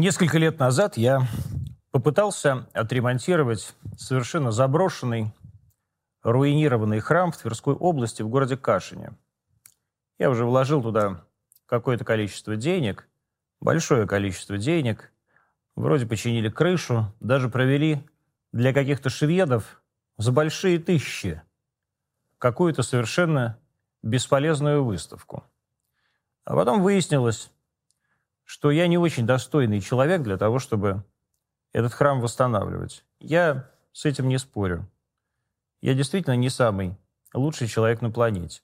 Несколько лет назад я попытался отремонтировать совершенно заброшенный, руинированный храм в Тверской области в городе Кашине. Я уже вложил туда какое-то количество денег, большое количество денег. Вроде починили крышу, даже провели для каких-то шведов за большие тысячи какую-то совершенно бесполезную выставку. А потом выяснилось, что я не очень достойный человек для того, чтобы этот храм восстанавливать. Я с этим не спорю. Я действительно не самый лучший человек на планете.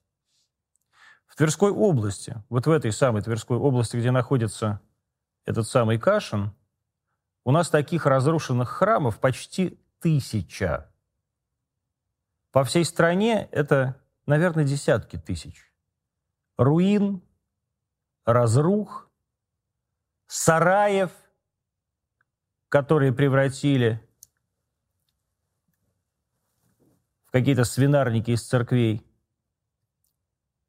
В Тверской области, вот в этой самой Тверской области, где находится этот самый Кашин, у нас таких разрушенных храмов почти тысяча. По всей стране это, наверное, десятки тысяч. Руин, разрух, сараев, которые превратили в какие-то свинарники из церквей.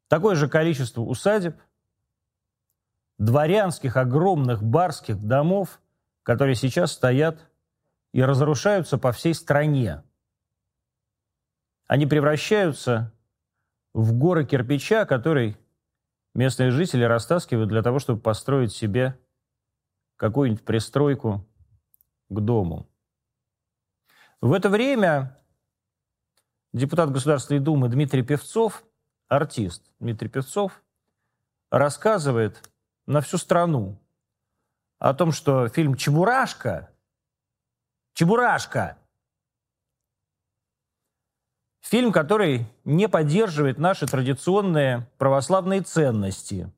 Такое же количество усадеб, дворянских огромных барских домов, которые сейчас стоят и разрушаются по всей стране. Они превращаются в горы кирпича, который местные жители растаскивают для того, чтобы построить себе какую-нибудь пристройку к дому. В это время депутат Государственной Думы Дмитрий Певцов, артист Дмитрий Певцов, рассказывает на всю страну о том, что фильм «Чебурашка» «Чебурашка» Фильм, который не поддерживает наши традиционные православные ценности.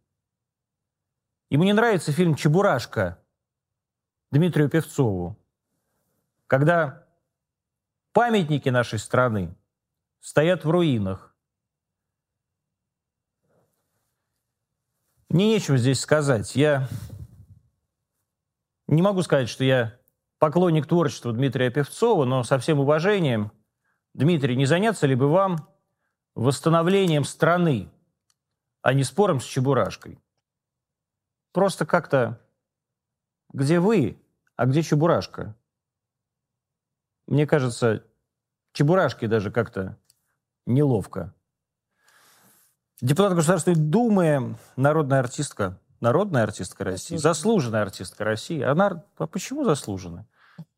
Ему не нравится фильм «Чебурашка» Дмитрию Певцову, когда памятники нашей страны стоят в руинах. Мне нечего здесь сказать. Я не могу сказать, что я поклонник творчества Дмитрия Певцова, но со всем уважением – Дмитрий, не заняться ли бы вам восстановлением страны, а не спором с Чебурашкой? Просто как-то, где вы, а где Чебурашка? Мне кажется, Чебурашке даже как-то неловко. Депутат Государственной Думы, народная артистка, народная артистка России, заслуженная артистка России. Она, а почему заслуженная?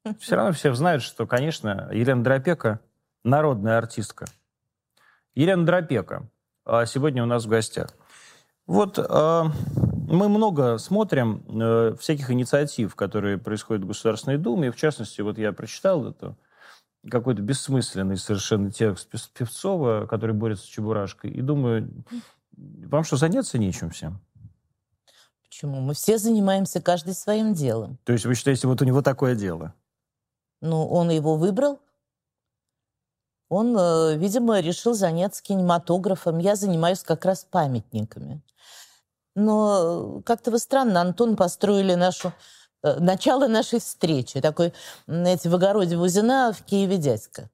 Все равно все знают, что, конечно, Елена Дропека – народная артистка. Елена Дропека а сегодня у нас в гостях. Вот э, мы много смотрим э, всяких инициатив, которые происходят в Государственной Думе. И в частности, вот я прочитал это какой-то бессмысленный совершенно текст Певцова, который борется с Чебурашкой. И думаю, вам что, заняться нечем всем? Почему? Мы все занимаемся каждый своим делом. То есть вы считаете, вот у него такое дело? Ну, он его выбрал, он, э, видимо, решил заняться кинематографом. Я занимаюсь как раз памятниками. Но э, как-то вы странно, Антон, построили нашу э, начало нашей встречи. Такой, знаете, в огороде Бузина, в Киеве дядька.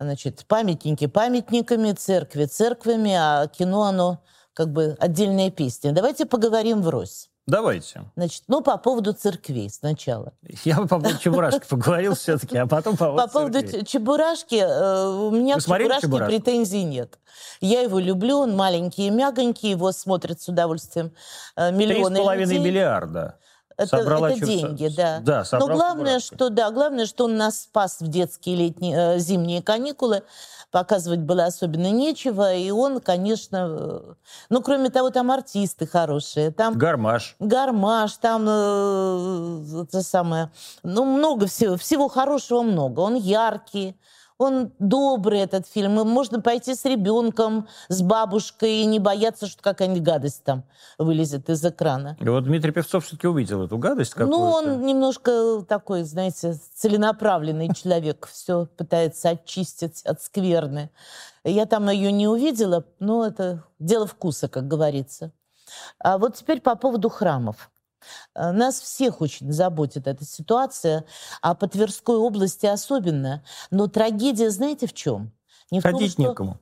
Значит, памятники памятниками, церкви церквями, а кино, оно как бы отдельная песня. Давайте поговорим врозь. Давайте. Значит, ну, по поводу церквей сначала. Я бы по поводу Чебурашки поговорил все-таки, а потом по поводу По поводу Чебурашки, э, у меня к Чебурашке претензий нет. Я его люблю, он маленький и мягонький, его смотрят с удовольствием э, миллионы Три с половиной миллиарда. Это, это деньги, да. Да, Но главное, что да, главное, что он нас спас в детские летние, э, зимние каникулы показывать было особенно нечего, и он, конечно... Э, ну, кроме того, там артисты хорошие. Там гармаш. Гармаш, там э, это самое... Ну, много всего, всего хорошего много. Он яркий, он добрый, этот фильм. Можно пойти с ребенком, с бабушкой и не бояться, что какая-нибудь гадость там вылезет из экрана. И вот Дмитрий Певцов все-таки увидел эту гадость какую-то. Ну, он немножко такой, знаете, целенаправленный человек. Все пытается очистить от скверны. Я там ее не увидела, но это дело вкуса, как говорится. А вот теперь по поводу храмов. Э, нас всех очень заботит эта ситуация, а по Тверской области особенно. Но трагедия, знаете, в чем? Не в Ходить том, что... некому.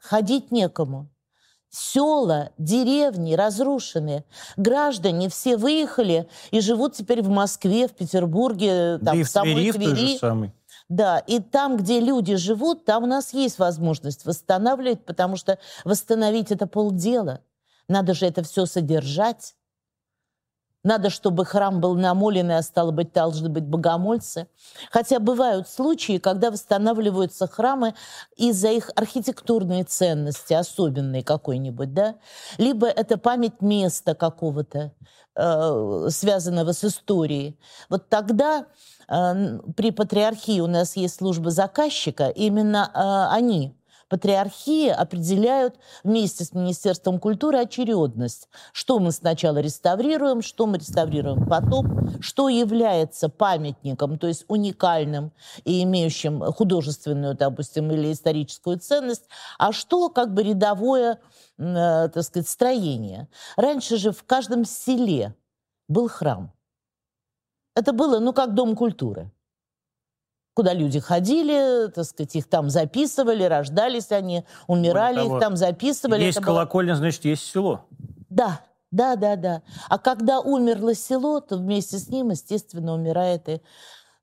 Ходить некому. Села, деревни разрушены. Граждане все выехали и живут теперь в Москве, в Петербурге, там, да и в в самой Твери, в Твери. же самой. Да, и там, где люди живут, там у нас есть возможность восстанавливать, потому что восстановить это полдела. Надо же это все содержать. Надо, чтобы храм был намоленный, а стало быть, должны быть богомольцы. Хотя бывают случаи, когда восстанавливаются храмы из-за их архитектурной ценности, особенной какой-нибудь, да? Либо это память места какого-то, э, связанного с историей. Вот тогда э, при патриархии у нас есть служба заказчика, именно э, они патриархии определяют вместе с Министерством культуры очередность. Что мы сначала реставрируем, что мы реставрируем потом, что является памятником, то есть уникальным и имеющим художественную, допустим, или историческую ценность, а что как бы рядовое, э, так сказать, строение. Раньше же в каждом селе был храм. Это было, ну, как дом культуры куда люди ходили, так сказать, их там записывали, рождались они, умирали, того, их там записывали. Есть Это было- колокольня, значит, есть село. Да, да, да, да. А когда умерло село, то вместе с ним, естественно, умирает и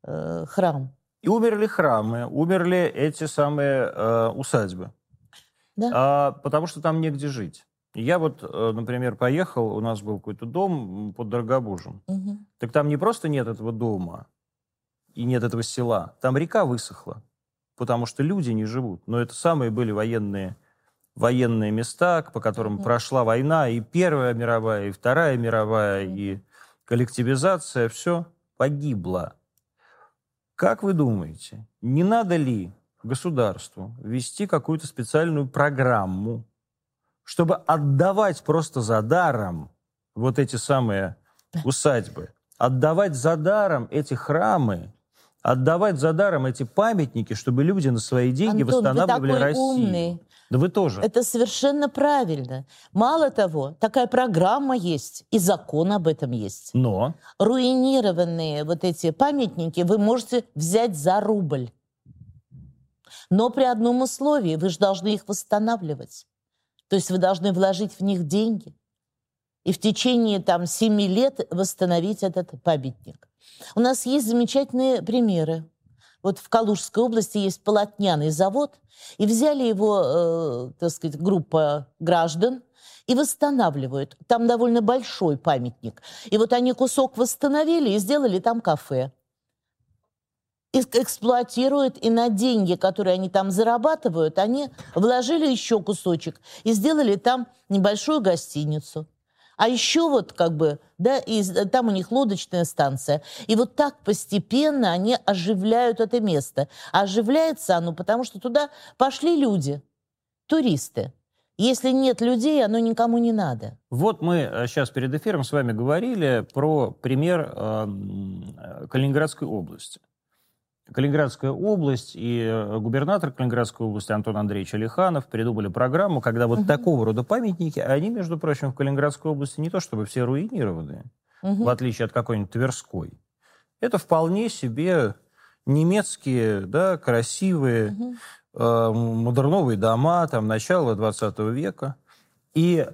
э, храм. И умерли храмы, умерли эти самые э, усадьбы. Да. А, потому что там негде жить. Я вот, э, например, поехал, у нас был какой-то дом под Дорогобужем. Мгм. Так там не просто нет этого дома и нет этого села, там река высохла, потому что люди не живут. Но это самые были военные, военные места, по которым Мгм. прошла война, и Первая мировая, и Вторая мировая, и коллективизация, все погибло. Как вы думаете, не надо ли государству ввести какую-то специальную программу, чтобы отдавать просто за даром вот эти самые усадьбы, отдавать за даром эти храмы, отдавать за даром эти памятники, чтобы люди на свои деньги Антон, вы восстанавливали такой Россию. умный. Да вы тоже. Это совершенно правильно. Мало того, такая программа есть, и закон об этом есть. Но руинированные вот эти памятники вы можете взять за рубль. Но при одном условии, вы же должны их восстанавливать. То есть вы должны вложить в них деньги. И в течение там семи лет восстановить этот памятник. У нас есть замечательные примеры. Вот в Калужской области есть полотняный завод, и взяли его, э, так сказать, группа граждан и восстанавливают. Там довольно большой памятник. И вот они кусок восстановили и сделали там кафе. И эксплуатируют, и на деньги, которые они там зарабатывают, они вложили еще кусочек и сделали там небольшую гостиницу. А еще вот как бы, да, и с- там у них лодочная станция. И вот так постепенно они оживляют это место. А оживляется оно, потому что туда пошли люди, туристы. Если нет людей, оно никому не надо. вот мы сейчас перед эфиром с вами говорили про пример э, э, Калининградской области. Калининградская область и э, губернатор Калининградской области Антон Андреевич Алиханов придумали программу, когда вот Мгм. такого рода памятники, они, между прочим, в Калининградской области не то чтобы все руинированные, Мгм. в отличие от какой-нибудь Тверской. Это вполне себе немецкие, да, красивые, Мгм. э, модерновые дома, там, начала 20 века. И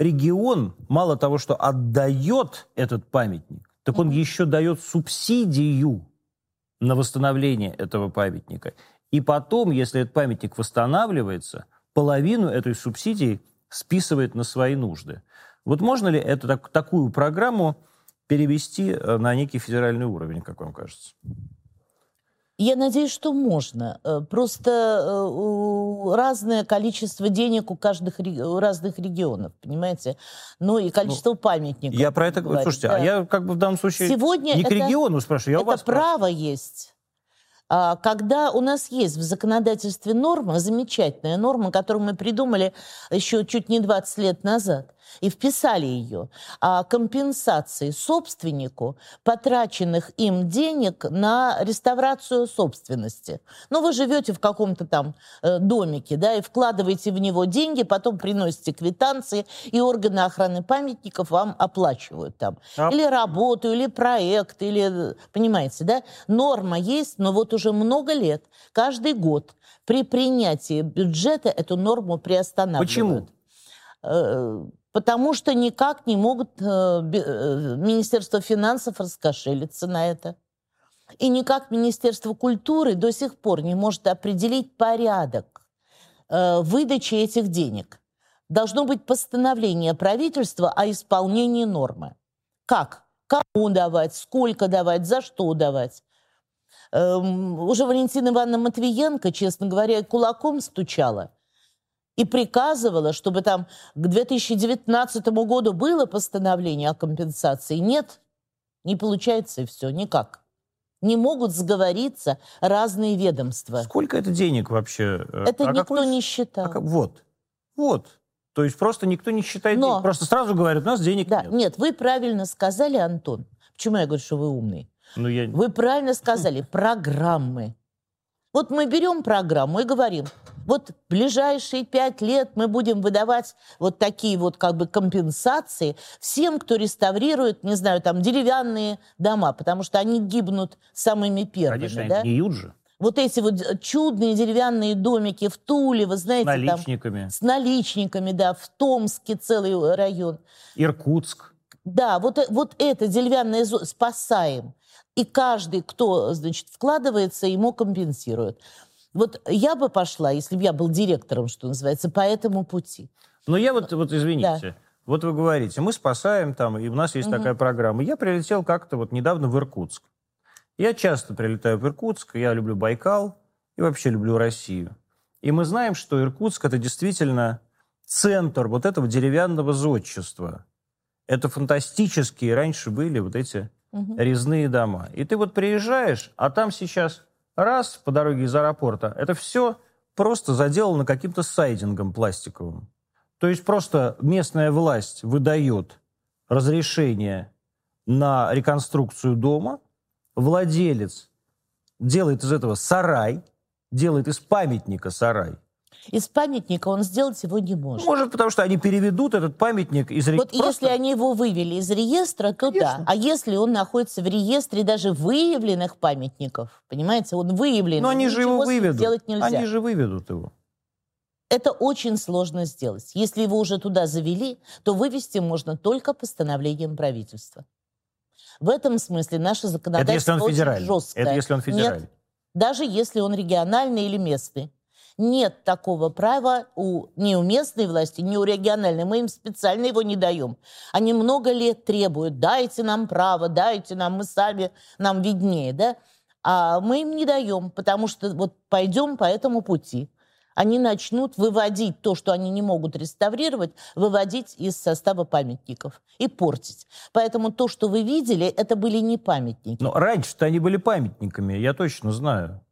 регион мало того, что отдает этот памятник, так он еще дает субсидию на восстановление этого памятника. И потом, если этот памятник восстанавливается, половину этой субсидии списывает на свои нужды. Вот можно ли эту, так- такую программу перевести э, на некий федеральный уровень, как вам кажется? Я надеюсь, что можно. Э, Просто э, у- разное количество денег у, каждых, у разных регионов, понимаете? Ну и количество памятников. Я про это говорю. Слушайте, да. а я как бы в данном случае Сегодня не к это- региону спрашиваю, я у это вас спрашиваю. право есть. А, Когда у нас есть в законодательстве норма, замечательная норма, которую мы придумали еще чуть не 20 лет назад, и вписали ее, о компенсации собственнику потраченных им денег на реставрацию собственности. Ну, вы живете в каком-то там э, домике, да, и вкладываете в него деньги, потом приносите квитанции, и органы охраны памятников вам оплачивают там. А- Или работу, или проект, или, понимаете, да? Норма есть, но вот уже много лет, каждый год при принятии бюджета эту норму приостанавливают. Почему? Э, потому что никак не могут э, э, Министерство финансов раскошелиться на это. И никак Министерство культуры до сих пор не может определить порядок выдачи этих денег. Должно быть постановление правительства о исполнении нормы. Как? Кому давать, сколько давать, за что давать. Эм, уже Валентина Ивановна Матвиенко, честно говоря, кулаком стучала и приказывала, чтобы там к 2019 году было постановление о компенсации. Нет, не получается и все, никак. Не могут сговориться разные ведомства. Сколько это денег вообще? Э, это а никто какой... не считал. А, вот, вот. То есть просто никто не считает Но... денег. Просто сразу говорят, у нас денег да, нет. Нет, вы правильно сказали, Антон. Почему я говорю, что вы умный? Ну, я... Вы правильно сказали, программы. Вот мы берем программу и говорим, вот ближайшие пять лет мы будем выдавать вот такие вот как бы компенсации всем, кто реставрирует, не знаю, там деревянные дома, потому что они гибнут самыми первыми. Конечно, да? гниют же. Вот эти вот чудные деревянные домики в Туле, вы знаете, с наличниками. Там, с наличниками, да, в Томске целый район. Иркутск. Да, вот, вот это деревянное спасаем. И каждый, кто, значит, вкладывается, ему компенсируют. Вот я бы пошла, если бы я был директором, что называется, по этому пути. Но я вот, вот извините, да. вот вы говорите, мы спасаем там, и у нас есть угу. такая программа. Я прилетел как-то вот недавно в Иркутск. Я часто прилетаю в Иркутск, я люблю Байкал и вообще люблю Россию. И мы знаем, что Иркутск это действительно центр вот этого деревянного зодчества. Это фантастические раньше были вот эти угу. резные дома. И ты вот приезжаешь, а там сейчас раз по дороге из аэропорта, это все просто заделано каким-то сайдингом пластиковым. То есть просто местная власть выдает разрешение на реконструкцию дома, владелец делает из этого сарай, делает из памятника сарай, из памятника он сделать его не может. Может, потому что они переведут этот памятник из реестра. Вот Просто... если они его вывели из реестра, то Конечно. да. А если он находится в реестре даже выявленных памятников, понимаете, он выявлен. Но они же его выведут. Сделать нельзя. Они же выведут его. Это очень сложно сделать. Если его уже туда завели, то вывести можно только постановлением правительства. В этом смысле наше законодательство Это если он федеральный. жесткое. Это если он федеральный. Нет, даже если он региональный или местный. Нет такого права у, ни у местной власти, ни у региональной. Мы им специально его не даем. Они много лет требуют, дайте нам право, дайте нам, мы сами, нам виднее, да? А мы им не даем, потому что вот пойдем по этому пути. Они начнут выводить то, что они не могут реставрировать, выводить из состава памятников и портить. Поэтому то, что вы видели, это были не памятники. Но раньше-то они были памятниками, я точно знаю.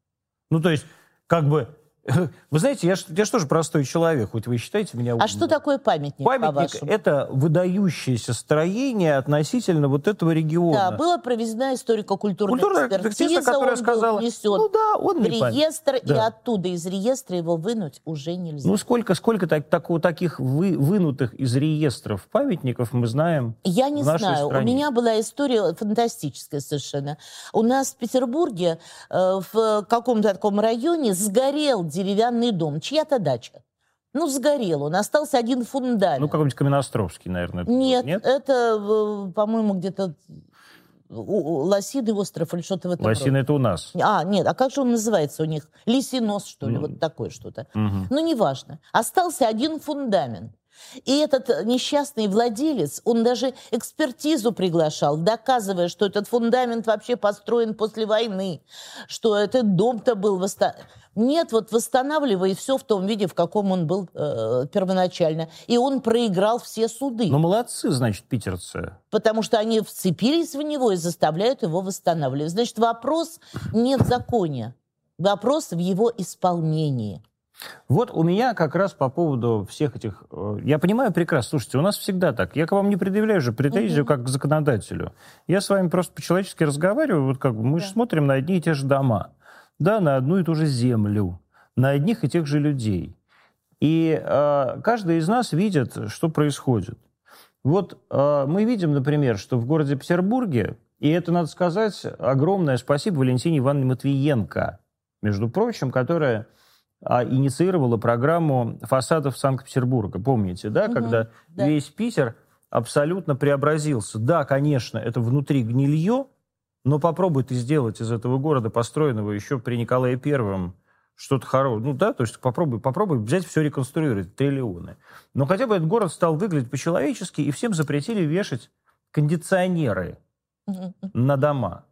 Ну, то есть, как бы Вы знаете, я, я же тоже простой человек, хоть вы считаете меня умным. А что такое памятник, Памятник – это выдающееся строение относительно вот этого региона. Да, была проведена историко-культурная Культурная экспертиза, которая он сказала, внесен ну да, он в реестр, да. и оттуда из реестра его вынуть уже нельзя. Ну сколько, сколько так, так, таких вы, вынутых из реестров памятников мы знаем Я не в нашей знаю. Стране? У меня была история фантастическая совершенно. У нас в Петербурге э, в каком-то таком районе сгорел деревянный дом, чья-то дача. Ну, сгорел он, остался один фундамент. Ну, какой-нибудь Каменноостровский, наверное. Нет, нет, это, э, по-моему, где-то Лосиный остров или что-то в этом Лосиный это у нас. А, нет, а как же он называется у них? Лисинос, что ли, ну, вот такое что-то. Угу. Ну, неважно. Остался один фундамент. И этот несчастный владелец, он даже экспертизу приглашал, доказывая, что этот фундамент вообще построен после войны, что этот дом-то был восстановлен. Нет, вот восстанавливай все в том виде, в каком он был э, первоначально. И он проиграл все суды. Ну, молодцы, значит, питерцы. Потому что они вцепились в него и заставляют его восстанавливать. Значит, вопрос не в законе. Вопрос в его исполнении. Вот у меня как раз по поводу всех этих... Э, я понимаю прекрасно, слушайте, у нас всегда так. Я к вам не предъявляю же претензию угу. как к законодателю. Я с вами просто по-человечески разговариваю, вот как бы мы да. же смотрим на одни и те же дома да, на одну и ту же землю, на одних и тех же людей. И э, каждый из нас видит, что происходит. Вот э, мы видим, например, что в городе Петербурге, и это, надо сказать, огромное спасибо Валентине Ивановне Матвиенко, между прочим, которая а, инициировала программу фасадов Санкт-Петербурга. Помните, да, Мгм, когда да. весь Питер абсолютно преобразился. Да, конечно, это внутри гнилье, но попробуй ты сделать из этого города, построенного еще при Николае Первом, что-то хорошее. Ну да, то есть попробуй, попробуй взять все реконструировать, триллионы. Но хотя бы этот город стал выглядеть по-человечески, и всем запретили вешать кондиционеры на дома.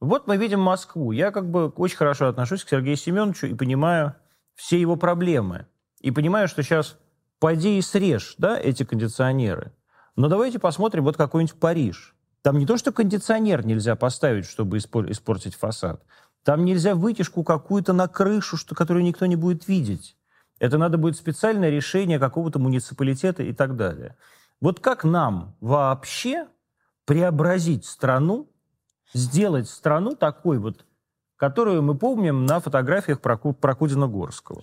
Вот мы видим Москву. Я как бы очень хорошо отношусь к Сергею Семеновичу и понимаю все его проблемы. И понимаю, что сейчас пойди и срежь да, эти кондиционеры. Но давайте посмотрим вот какой-нибудь Париж. Там не то, что кондиционер нельзя поставить, чтобы испор- испортить фасад. Там нельзя вытяжку какую-то на крышу, что, которую никто не будет видеть. Это надо будет специальное решение какого-то муниципалитета и так далее. Вот как нам вообще преобразить страну, сделать страну такой вот, которую мы помним на фотографиях Проку- Прокудина-Горского?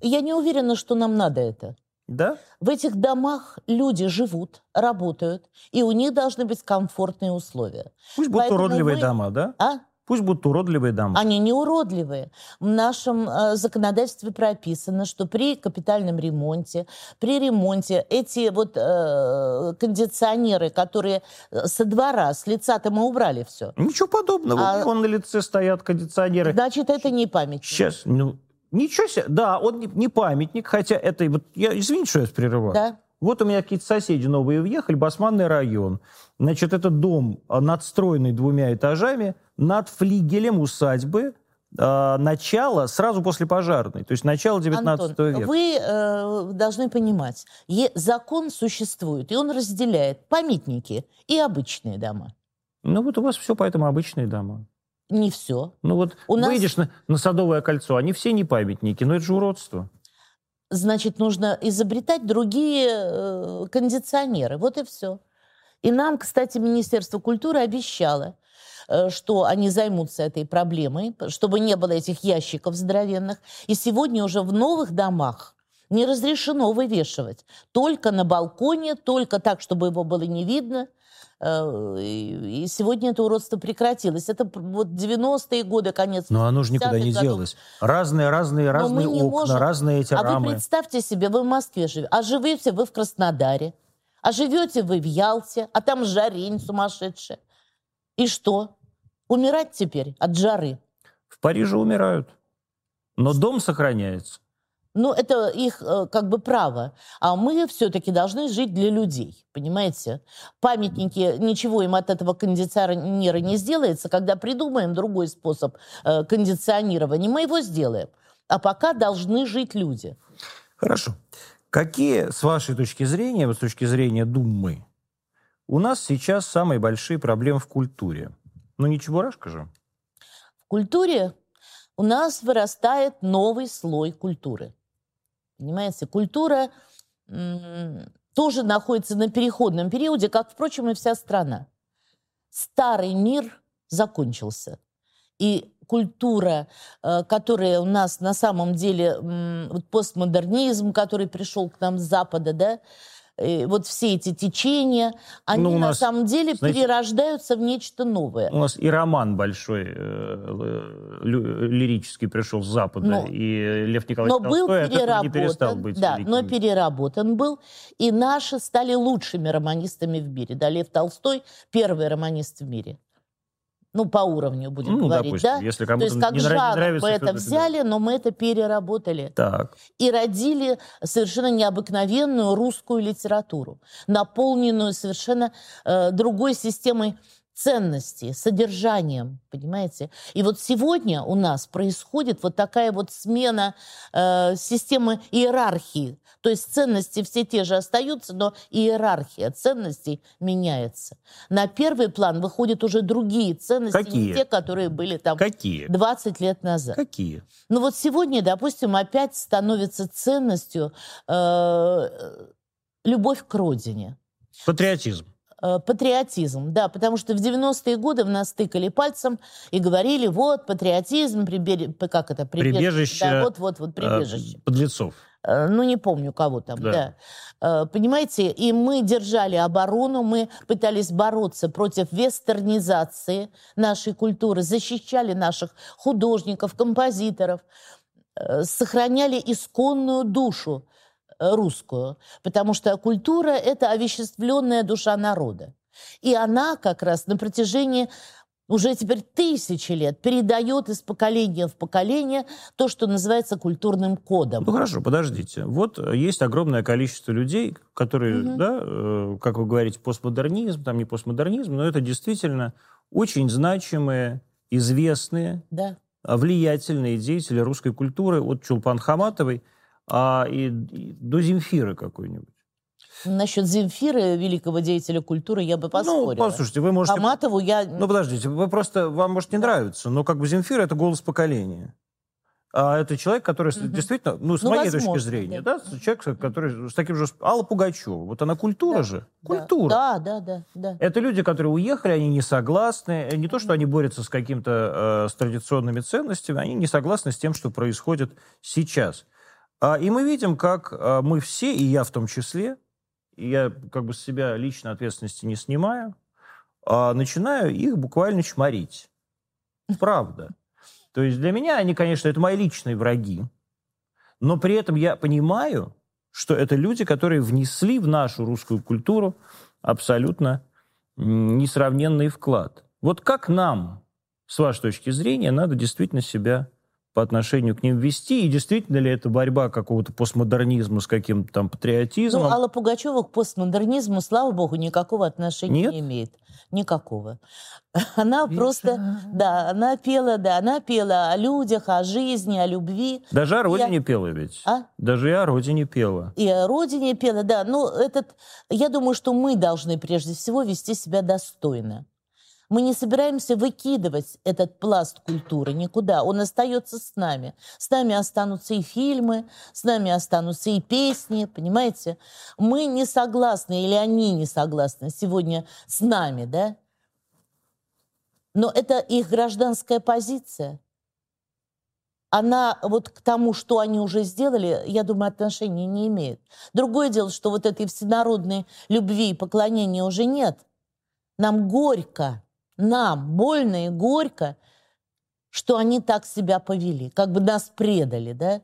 Я не уверена, что нам надо это. Да? В этих домах люди живут, работают, и у них должны быть комфортные условия. Пусть будут Поэтому уродливые мы- дома, да? А? Пусть будут уродливые дома. Они не уродливые. В нашем э, законодательстве прописано, что при капитальном ремонте, при ремонте эти вот э, кондиционеры, которые э, со двора, с лица-то мы убрали все. Ничего подобного. А- Вон на лице стоят кондиционеры. Значит, это не памятник. Сейчас, ну, ничего себе. Да, он не, не памятник, хотя это... Вот, я, извините, что я прерываю. Да? Вот у меня какие-то соседи новые въехали, Басманный район. Значит, это дом, а, надстроенный двумя этажами, над флигелем усадьбы, а, начало сразу после пожарной, то есть начало 19 Антон, века. вы э, должны понимать, е- закон существует, и он разделяет памятники и обычные дома. Ну вот у вас все поэтому обычные дома. Не все. Ну вот У нас- выйдешь на, на Садовое кольцо, они все не памятники, но это же уродство. Значит, нужно изобретать другие э, кондиционеры. Вот и все. И нам, кстати, Министерство культуры обещало, э, что они займутся этой проблемой, чтобы не было этих ящиков здоровенных. И сегодня уже в новых домах не разрешено вывешивать. Только на балконе, только так, чтобы его было не видно. Э, И сегодня это уродство прекратилось. Это вот 90-е годы, конец Но оно же никуда 50-х не годов. делось. Разные, разные, разные окна, можем- разные эти А вы рамы. представьте себе, вы в Москве живете, а живете вы в Краснодаре, а живете вы в Ялте, а там жарень сумасшедшая. И что? Умирать теперь от жары? В Париже умирают. Но дом сохраняется. Ну, это их э, как бы право. А мы все-таки должны жить для людей, понимаете? Памятники, ничего им от этого кондиционера не сделается. Когда придумаем другой способ э, кондиционирования, мы его сделаем. А пока должны жить люди. Хорошо. Какие, с вашей точки зрения, с точки зрения Думы, у нас сейчас самые большие проблемы в культуре? Ну, не Чебурашка же. В культуре у нас вырастает новый слой культуры. Понимаете, культура тоже находится на переходном периоде, как, впрочем, и вся страна. Старый мир закончился. И культура, э, которая у нас на самом деле, вот постмодернизм, который пришел к нам с Запада, да, вот все эти течения, они Ну, у на нас, самом деле знаете, перерождаются в нечто новое. У нас и роман большой э, лирический пришел с Запада, Ну, и Лев Николаевич Но был Толстой этого переработан, не перестал быть да, великим. но переработан был, и наши стали лучшими романистами в мире. Да, Лев Толстой первый романист в мире. Ну, по уровню будем Ну, говорить, допустим, да? если То кому-то есть как не, жанр нравится... мы это взяли, но мы это переработали. Так. И родили совершенно необыкновенную русскую литературу, наполненную совершенно э, другой системой ценностей, содержанием, понимаете? И вот сегодня у нас происходит вот такая вот смена э, системы иерархии. То есть ценности все те же остаются, но иерархия ценностей меняется. На первый план выходят уже другие ценности, Какие? не те, которые были там Какие? 20 лет назад. Какие? Ну вот сегодня, допустим, опять становится ценностью э, любовь к родине. Патриотизм. Э, Патриотизм, да, потому что в 90-е годы в нас тыкали пальцем и говорили, вот, патриотизм, прибере... как это? Прибежище, Да, вот, вот, вот, прибежище. Э, подлецов. Э, Ну, не помню, кого там, Да. да. Понимаете, и мы держали оборону, мы пытались бороться против вестернизации нашей культуры, защищали наших художников, композиторов. сохраняли исконную душу русскую, потому что культура – это овеществленная душа народа. И она как раз на протяжении уже теперь тысячи лет передает из поколения в поколение то, что называется культурным кодом. Ну хорошо, подождите. Вот есть огромное количество людей, которые, угу. да, э, как вы говорите, постмодернизм, там не постмодернизм, но это действительно очень значимые, известные, да. влиятельные деятели русской культуры от Чулпан Хаматовой а, и, и до Земфиры какой-нибудь. Насчет Земфиры, великого деятеля культуры, я бы ну, поспорила. Ну, послушайте, вы можете... Хаматову я... Ну, подождите, вы просто... Вам может не нравиться, но как бы Земфира — это голос поколения. А это человек, который угу. действительно, ну, с ну, моей возможно, точки зрения, да. да, человек, который с таким же... Алла Пугачева. Вот она культура да, же. Культура. Да, да, да, да. Это люди, которые уехали, они не согласны. Не то, что они борются с каким-то... Э, с традиционными ценностями, они не согласны с тем, что происходит сейчас. А, и мы видим, как э, мы все, и я в том числе, я как бы с себя лично ответственности не снимаю, а начинаю их буквально чморить. Правда. То есть для меня они, конечно, это мои личные враги, но при этом я понимаю, что это люди, которые внесли в нашу русскую культуру абсолютно несравненный вклад. Вот как нам, с вашей точки зрения, надо действительно себя по отношению к ним вести? И действительно ли это борьба какого-то постмодернизма с каким-то там патриотизмом? Ну, Алла Пугачева к постмодернизму, слава богу, никакого отношения Нет? не имеет. Никакого. Она Вечер. просто, да, она пела, да, она пела о людях, о жизни, о любви. Даже о родине я... пела ведь. А? Даже и о родине пела. И о родине пела, да. Ну, этот, я думаю, что мы должны прежде всего вести себя достойно. Мы не собираемся выкидывать этот пласт культуры никуда. Он остается с нами. С нами останутся и фильмы, с нами останутся и песни, понимаете? Мы не согласны, или они не согласны сегодня с нами, да? Но это их гражданская позиция. Она вот к тому, что они уже сделали, я думаю, отношения не имеет. Другое дело, что вот этой всенародной любви и поклонения уже нет. Нам горько, нам больно и горько, что они так себя повели, как бы нас предали, да?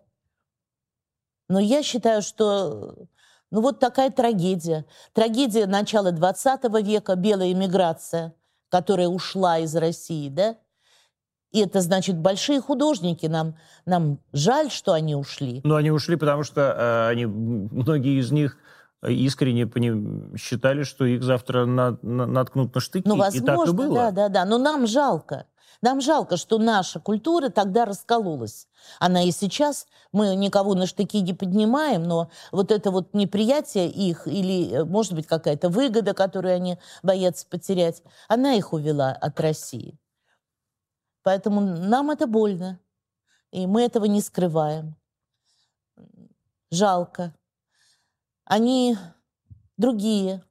Но я считаю, что ну вот такая трагедия. Трагедия начала 20 века, белая эмиграция, которая ушла из России, да? И это значит, большие художники, нам, нам жаль, что они ушли. Но они ушли, потому что э, они, многие из них искренне считали, что их завтра на, на, наткнут на штыки. Ну, возможно, и так и было. да, да, да. Но нам жалко. Нам жалко, что наша культура тогда раскололась. Она и сейчас, мы никого на штыки не поднимаем, но вот это вот неприятие их или, может быть, какая-то выгода, которую они боятся потерять, она их увела от России. Поэтому нам это больно, и мы этого не скрываем. Жалко они другие.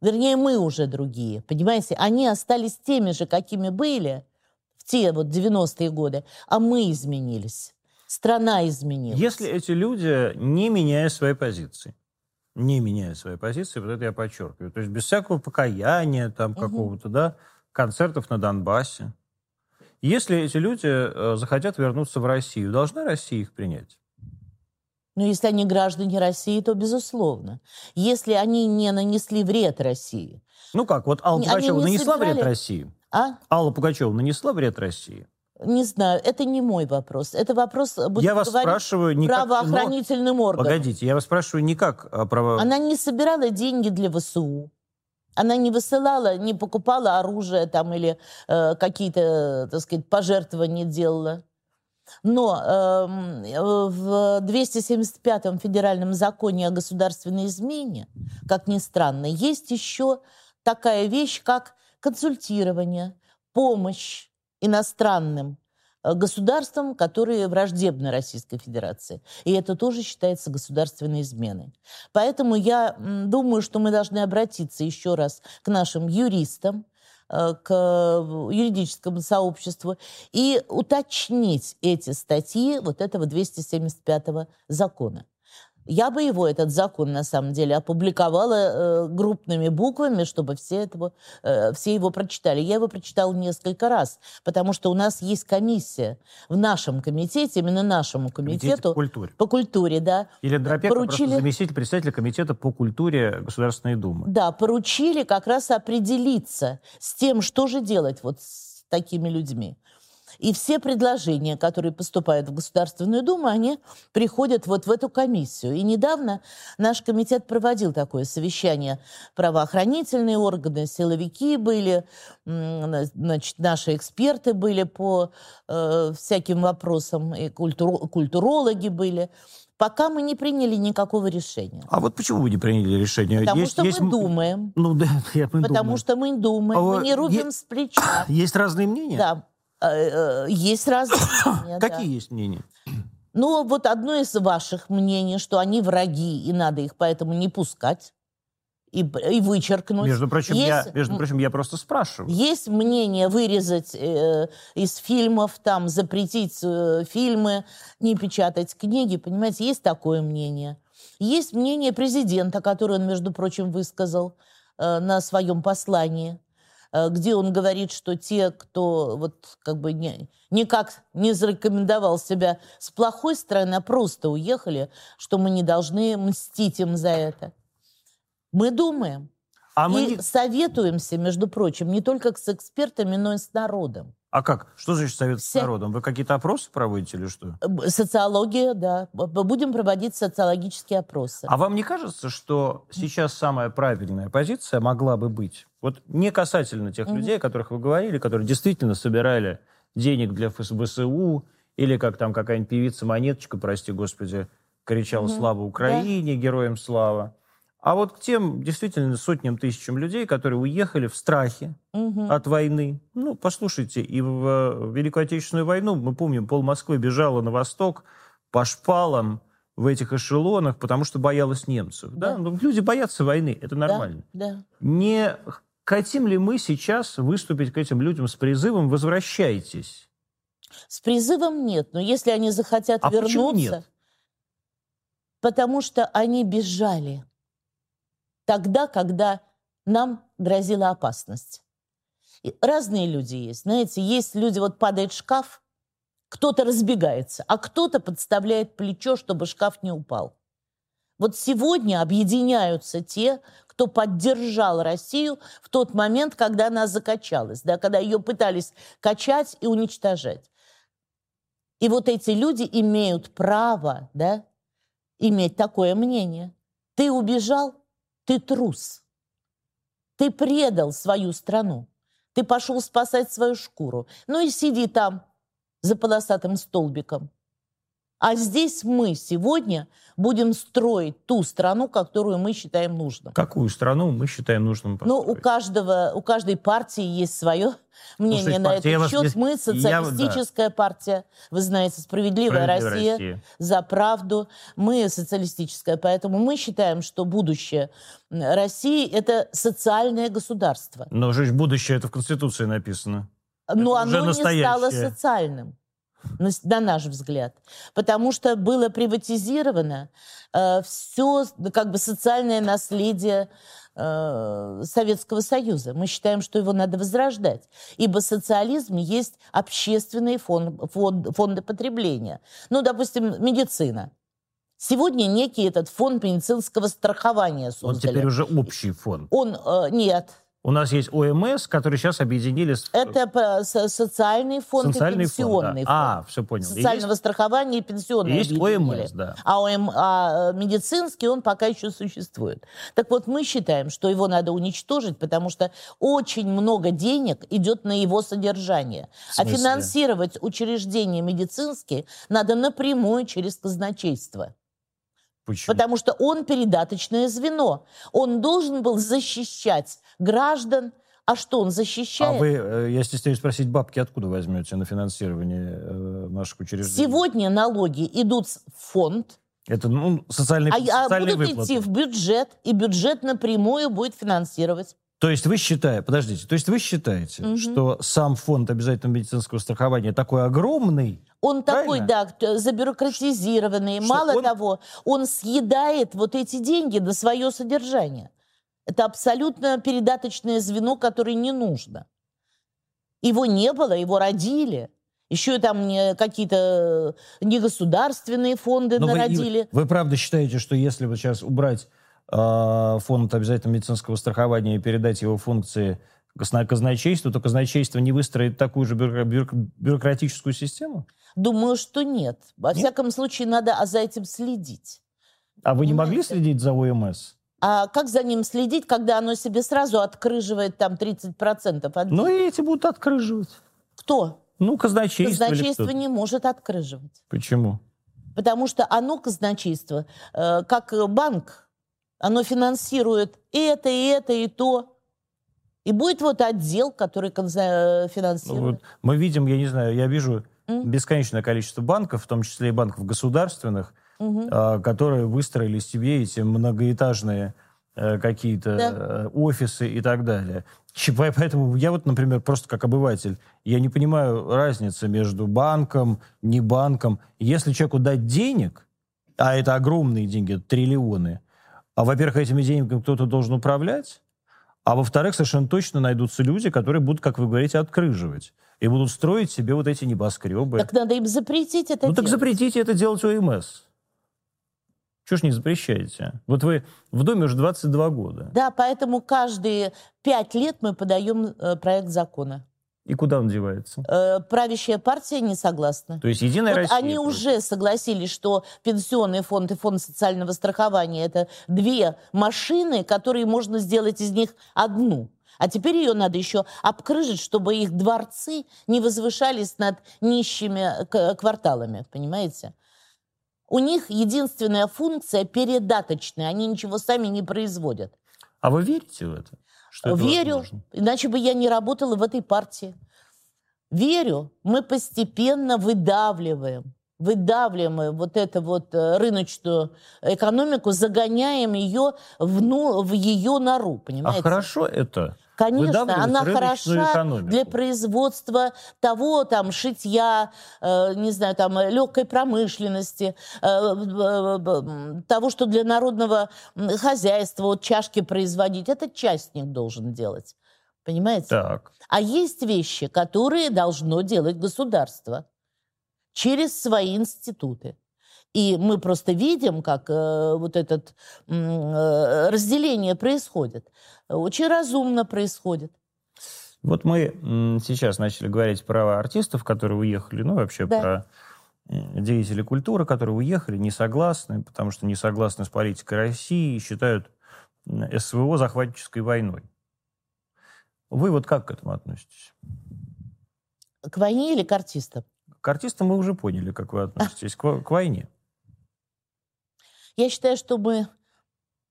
Вернее, мы уже другие, понимаете? Они остались теми же, какими были в те вот 90-е годы, а мы изменились. Страна изменилась. Если эти люди, не меняя своей позиции, не меняя своей позиции, вот это я подчеркиваю, то есть без всякого покаяния там угу. какого-то, да, концертов на Донбассе, если эти люди э, захотят вернуться в Россию, должна Россия их принять? Но если они граждане России, то безусловно. Если они не нанесли вред России. Ну как, вот Алла Пугачева нанесла собирали... вред России? А? Алла Пугачева нанесла вред России? Не знаю, это не мой вопрос. Это вопрос, будем я вас говорить, спрашиваю не правоохранительным как... органам. Погодите, я вас спрашиваю не как а, право... Она не собирала деньги для ВСУ. Она не высылала, не покупала оружие там или э, какие-то, так сказать, пожертвования делала. Но э, в 275-м федеральном законе о государственной измене, как ни странно, есть еще такая вещь, как консультирование, помощь иностранным э, государствам, которые враждебны Российской Федерации. И это тоже считается государственной изменой. Поэтому я думаю, что мы должны обратиться еще раз к нашим юристам, к юридическому сообществу и уточнить эти статьи вот этого 275 закона. Я бы его, этот закон, на самом деле, опубликовала э, крупными буквами, чтобы все, этого, э, все его прочитали. Я его прочитала несколько раз, потому что у нас есть комиссия в нашем комитете, именно нашему комитету. по культуре. По культуре, да. Или Дропека поручили... заместитель председателя комитета по культуре Государственной Думы. Да, поручили как раз определиться с тем, что же делать вот с такими людьми. И все предложения, которые поступают в Государственную Думу, они приходят вот в эту комиссию. И недавно наш комитет проводил такое совещание. Правоохранительные органы, силовики были, значит, наши эксперты были по э, всяким вопросам, и культур, культурологи были пока мы не приняли никакого решения. А вот почему вы не приняли решение? Потому есть, что есть... мы думаем. Ну да, я мы Потому думаем. что мы думаем, а мы не рубим е... с плеча. Есть разные мнения? Да. Э, э, есть разные мнения. Какие есть мнения? Ну, вот одно из ваших мнений, что они враги, и надо их поэтому не пускать и, и вычеркнуть. Между прочим, есть, я, между прочим, я просто спрашиваю. Есть мнение вырезать э, из фильмов, там, запретить э, фильмы, не печатать книги, понимаете, есть такое мнение. Есть мнение президента, которое он, между прочим, высказал э, на своем послании. Э, где он говорит, что те, кто вот как бы не, никак не зарекомендовал себя с плохой стороны, а просто уехали, что мы не должны мстить им за это. Мы думаем. А и мы... советуемся, между прочим, не только с экспертами, но и с народом. А как? Что значит совет с народом? Вы какие-то опросы проводите или что? Социология, да. Будем проводить социологические опросы. А вам не кажется, что сейчас самая правильная позиция могла бы быть? Вот не касательно тех mm людей, о которых вы говорили, которые действительно собирали денег для ФСБСУ, или как там какая-нибудь певица Монеточка, прости господи, кричала mm «Слава Украине!», да. «Героям слава!» А вот к тем действительно сотням тысячам людей, которые уехали в страхе угу. от войны. Ну, послушайте, и в Великую Отечественную войну, мы помним, пол Москвы бежало на восток по шпалам в этих эшелонах, потому что боялась немцев. Да. Да? Ну, люди боятся войны, это нормально. Да, да. Не хотим ли мы сейчас выступить к этим людям с призывом «возвращайтесь»? С призывом нет, но если они захотят а вернуться... нет? Потому что они бежали тогда, когда нам грозила опасность. И разные люди есть. Знаете, есть люди, вот падает шкаф, кто-то разбегается, а кто-то подставляет плечо, чтобы шкаф не упал. Вот сегодня объединяются те, кто поддержал Россию в тот момент, когда она закачалась, да, когда ее пытались качать и уничтожать. И вот эти люди имеют право да, иметь такое мнение. Ты убежал, ты трус. Ты предал свою страну. Ты пошел спасать свою шкуру. Ну и сиди там за полосатым столбиком. А здесь мы сегодня будем строить ту страну, которую мы считаем нужным. Какую страну мы считаем нужным построить? Ну, у, каждого, у каждой партии есть свое мнение на этот счет. Вас... Мы социалистическая я, партия, вы знаете, «Справедливая, Россия», Россия, «За правду». Мы социалистическая, поэтому мы считаем, что будущее России – это социальное государство. Но же будущее это в Конституции написано. Но это оно не стало социальным на наш взгляд. Потому что было приватизировано э, все как бы социальное наследие э, Советского Союза. Мы считаем, что его надо возрождать. Ибо социализм есть общественные фон, фон, фонды потребления. Ну, допустим, медицина. Сегодня некий этот фонд медицинского страхования создали. Он теперь уже общий фонд. Он, э, нет, у нас есть ОМС, который сейчас объединили с... Это социальный фонд социальный и пенсионный фонд. Да. фонд. А, все понял. Социального есть... страхования и пенсионного. Есть ОМС, да. А, ОМ... а медицинский он пока еще существует. Так вот, мы считаем, что его надо уничтожить, потому что очень много денег идет на его содержание. А финансировать учреждения медицинские надо напрямую через казначейство. Почему? Потому что он передаточное звено. Он должен был защищать граждан. А что он защищает? А вы, э, я стесняюсь спросить, бабки откуда возьмете на финансирование э, наших учреждений? Сегодня налоги идут в фонд. Это ну, социальный, а, социальные а будут выплаты. идти в бюджет, и бюджет напрямую будет финансировать. То есть вы считаете, подождите, то есть вы считаете, Мгм. что сам фонд обязательного медицинского страхования такой огромный, Он такой, Правильно? да, т- забюрократизированный. Что Мало он- того, он съедает вот эти деньги на свое содержание. Это абсолютно передаточное звено, которое не нужно. Его не было, его родили. Еще там какие-то негосударственные фонды Но вы- народили. Вы, правда считаете, что если вот сейчас убрать э, фонд обязательного медицинского страхования и передать его функции казна- казначейству, то казначейство не выстроит такую же бюро- бюро- бюрократическую систему? Думаю, что нет. Во Нет? всяком случае, надо а за этим следить. А вы не могли следить за ОМС? А как за ним следить, когда оно себе сразу открыживает там 30% от Ну и эти будут открыживать. Кто? Ну, казначейство Казначейство не может открыживать. Почему? Потому что оно, казначейство, э, как банк, оно финансирует и это, и это, и то. И будет вот отдел, который Ну, финансирует. вот мы видим, я не знаю, я вижу М? бесконечное количество банков, в том числе и банков государственных, а, которые выстроили себе эти многоэтажные э, какие-то Да. э, офисы и так далее. Поэтому я вот, например, просто как обыватель, я не понимаю разницы между банком, не банком. Если человеку дать денег, а это огромные деньги, триллионы, а, во-первых, этими деньгами кто-то должен управлять, а во-вторых, совершенно точно найдутся люди, которые будут, как вы говорите, открыживать. И будут строить себе вот эти небоскребы. Так надо им запретить это ну так делать. запретите это делать ОМС. Чего ж не запрещаете? Вот вы в доме уже 22 года. Да, поэтому каждые пять лет мы подаем э, проект закона. И куда он девается? Э, правящая партия не согласна. То есть Единая Вот Россия... они против. уже согласились, что пенсионный фонд и фонд социального страхования это две машины, которые можно сделать из них одну. А теперь ее надо еще обкрыжить, чтобы их дворцы не возвышались над нищими к- кварталами, понимаете? У них единственная функция передаточная, они ничего сами не производят. А вы верите в это? Что Верю, возможно? иначе бы я не работала в этой партии. Верю, мы постепенно выдавливаем, выдавливаем вот эту вот э, рыночную экономику, загоняем ее в, ну, в ее нору, А понимаете? хорошо это? Конечно, она хороша экономику. для производства того, там, шитья, э, не знаю, там, легкой промышленности, э, э, э, того, что для народного хозяйства, вот чашки производить. Это частник должен делать. Понимаете? Так. А есть вещи, которые должно делать государство через свои институты. И мы просто видим, как э, вот это э, разделение происходит. Очень разумно происходит. Вот мы сейчас начали говорить про артистов, которые уехали, ну, вообще Да. про деятелей культуры, которые уехали, не согласны, потому что не согласны с политикой России и считают СВО захватнической войной. Вы вот как к этому относитесь? К войне или к артистам? К артистам мы уже поняли, как вы относитесь. К, во- к войне. Я считаю, что мы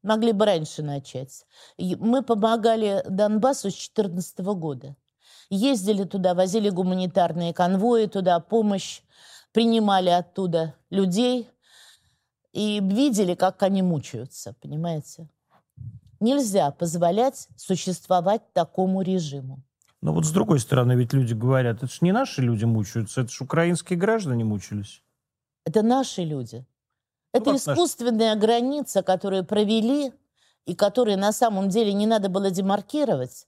могли бы раньше начать. Мы помогали Донбассу с 2014 года. Ездили туда, возили гуманитарные конвои туда, помощь, принимали оттуда людей и видели, как они мучаются, понимаете? Нельзя позволять существовать такому режиму. Но вот с другой стороны, ведь люди говорят, это же не наши люди мучаются, это же украинские граждане мучились. Это наши люди. Это наши? искусственная граница, которую провели и которую на самом деле не надо было демаркировать.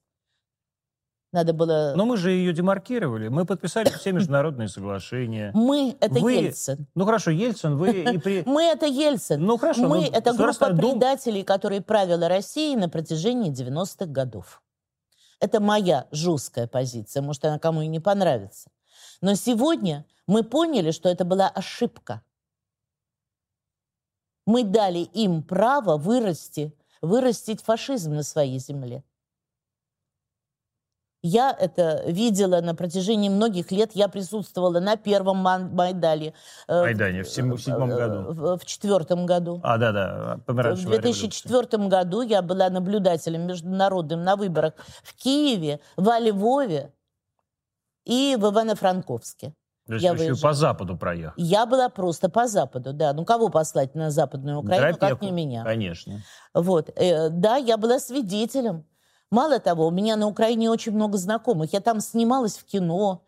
Надо было... Но мы же ее демаркировали. Мы подписали все международные соглашения. Мы — это Вы- Ельцин. Ну хорошо, Ельцин, вы и при... Мы — это Ельцин. Ну хорошо, Мы ну, — это группа предателей, которые правила Россией на протяжении 90-х годов. Это моя жесткая позиция. Может, она кому и не понравится. Но сегодня мы поняли, что это была ошибка. Мы дали им право вырасти, вырастить фашизм на своей земле. Я это видела на протяжении многих лет. Я присутствовала на первом Майдане. э, Майдане в сем- в седьмом э, году. В, в четвертом году. А, да-да, В помаранчевая революция. 2004 году я была наблюдателем международным на выборах в Киеве, во Львове и в Ивано-Франковске. То есть я еще выезжала. по Западу проехали. Я была просто по Западу, да. Ну, кого послать на Западную Украину, как Дропеху, не меня? Конечно. Вот. Э, да, я была свидетелем Мало того, у меня на Украине очень много знакомых. Я там снималась в кино,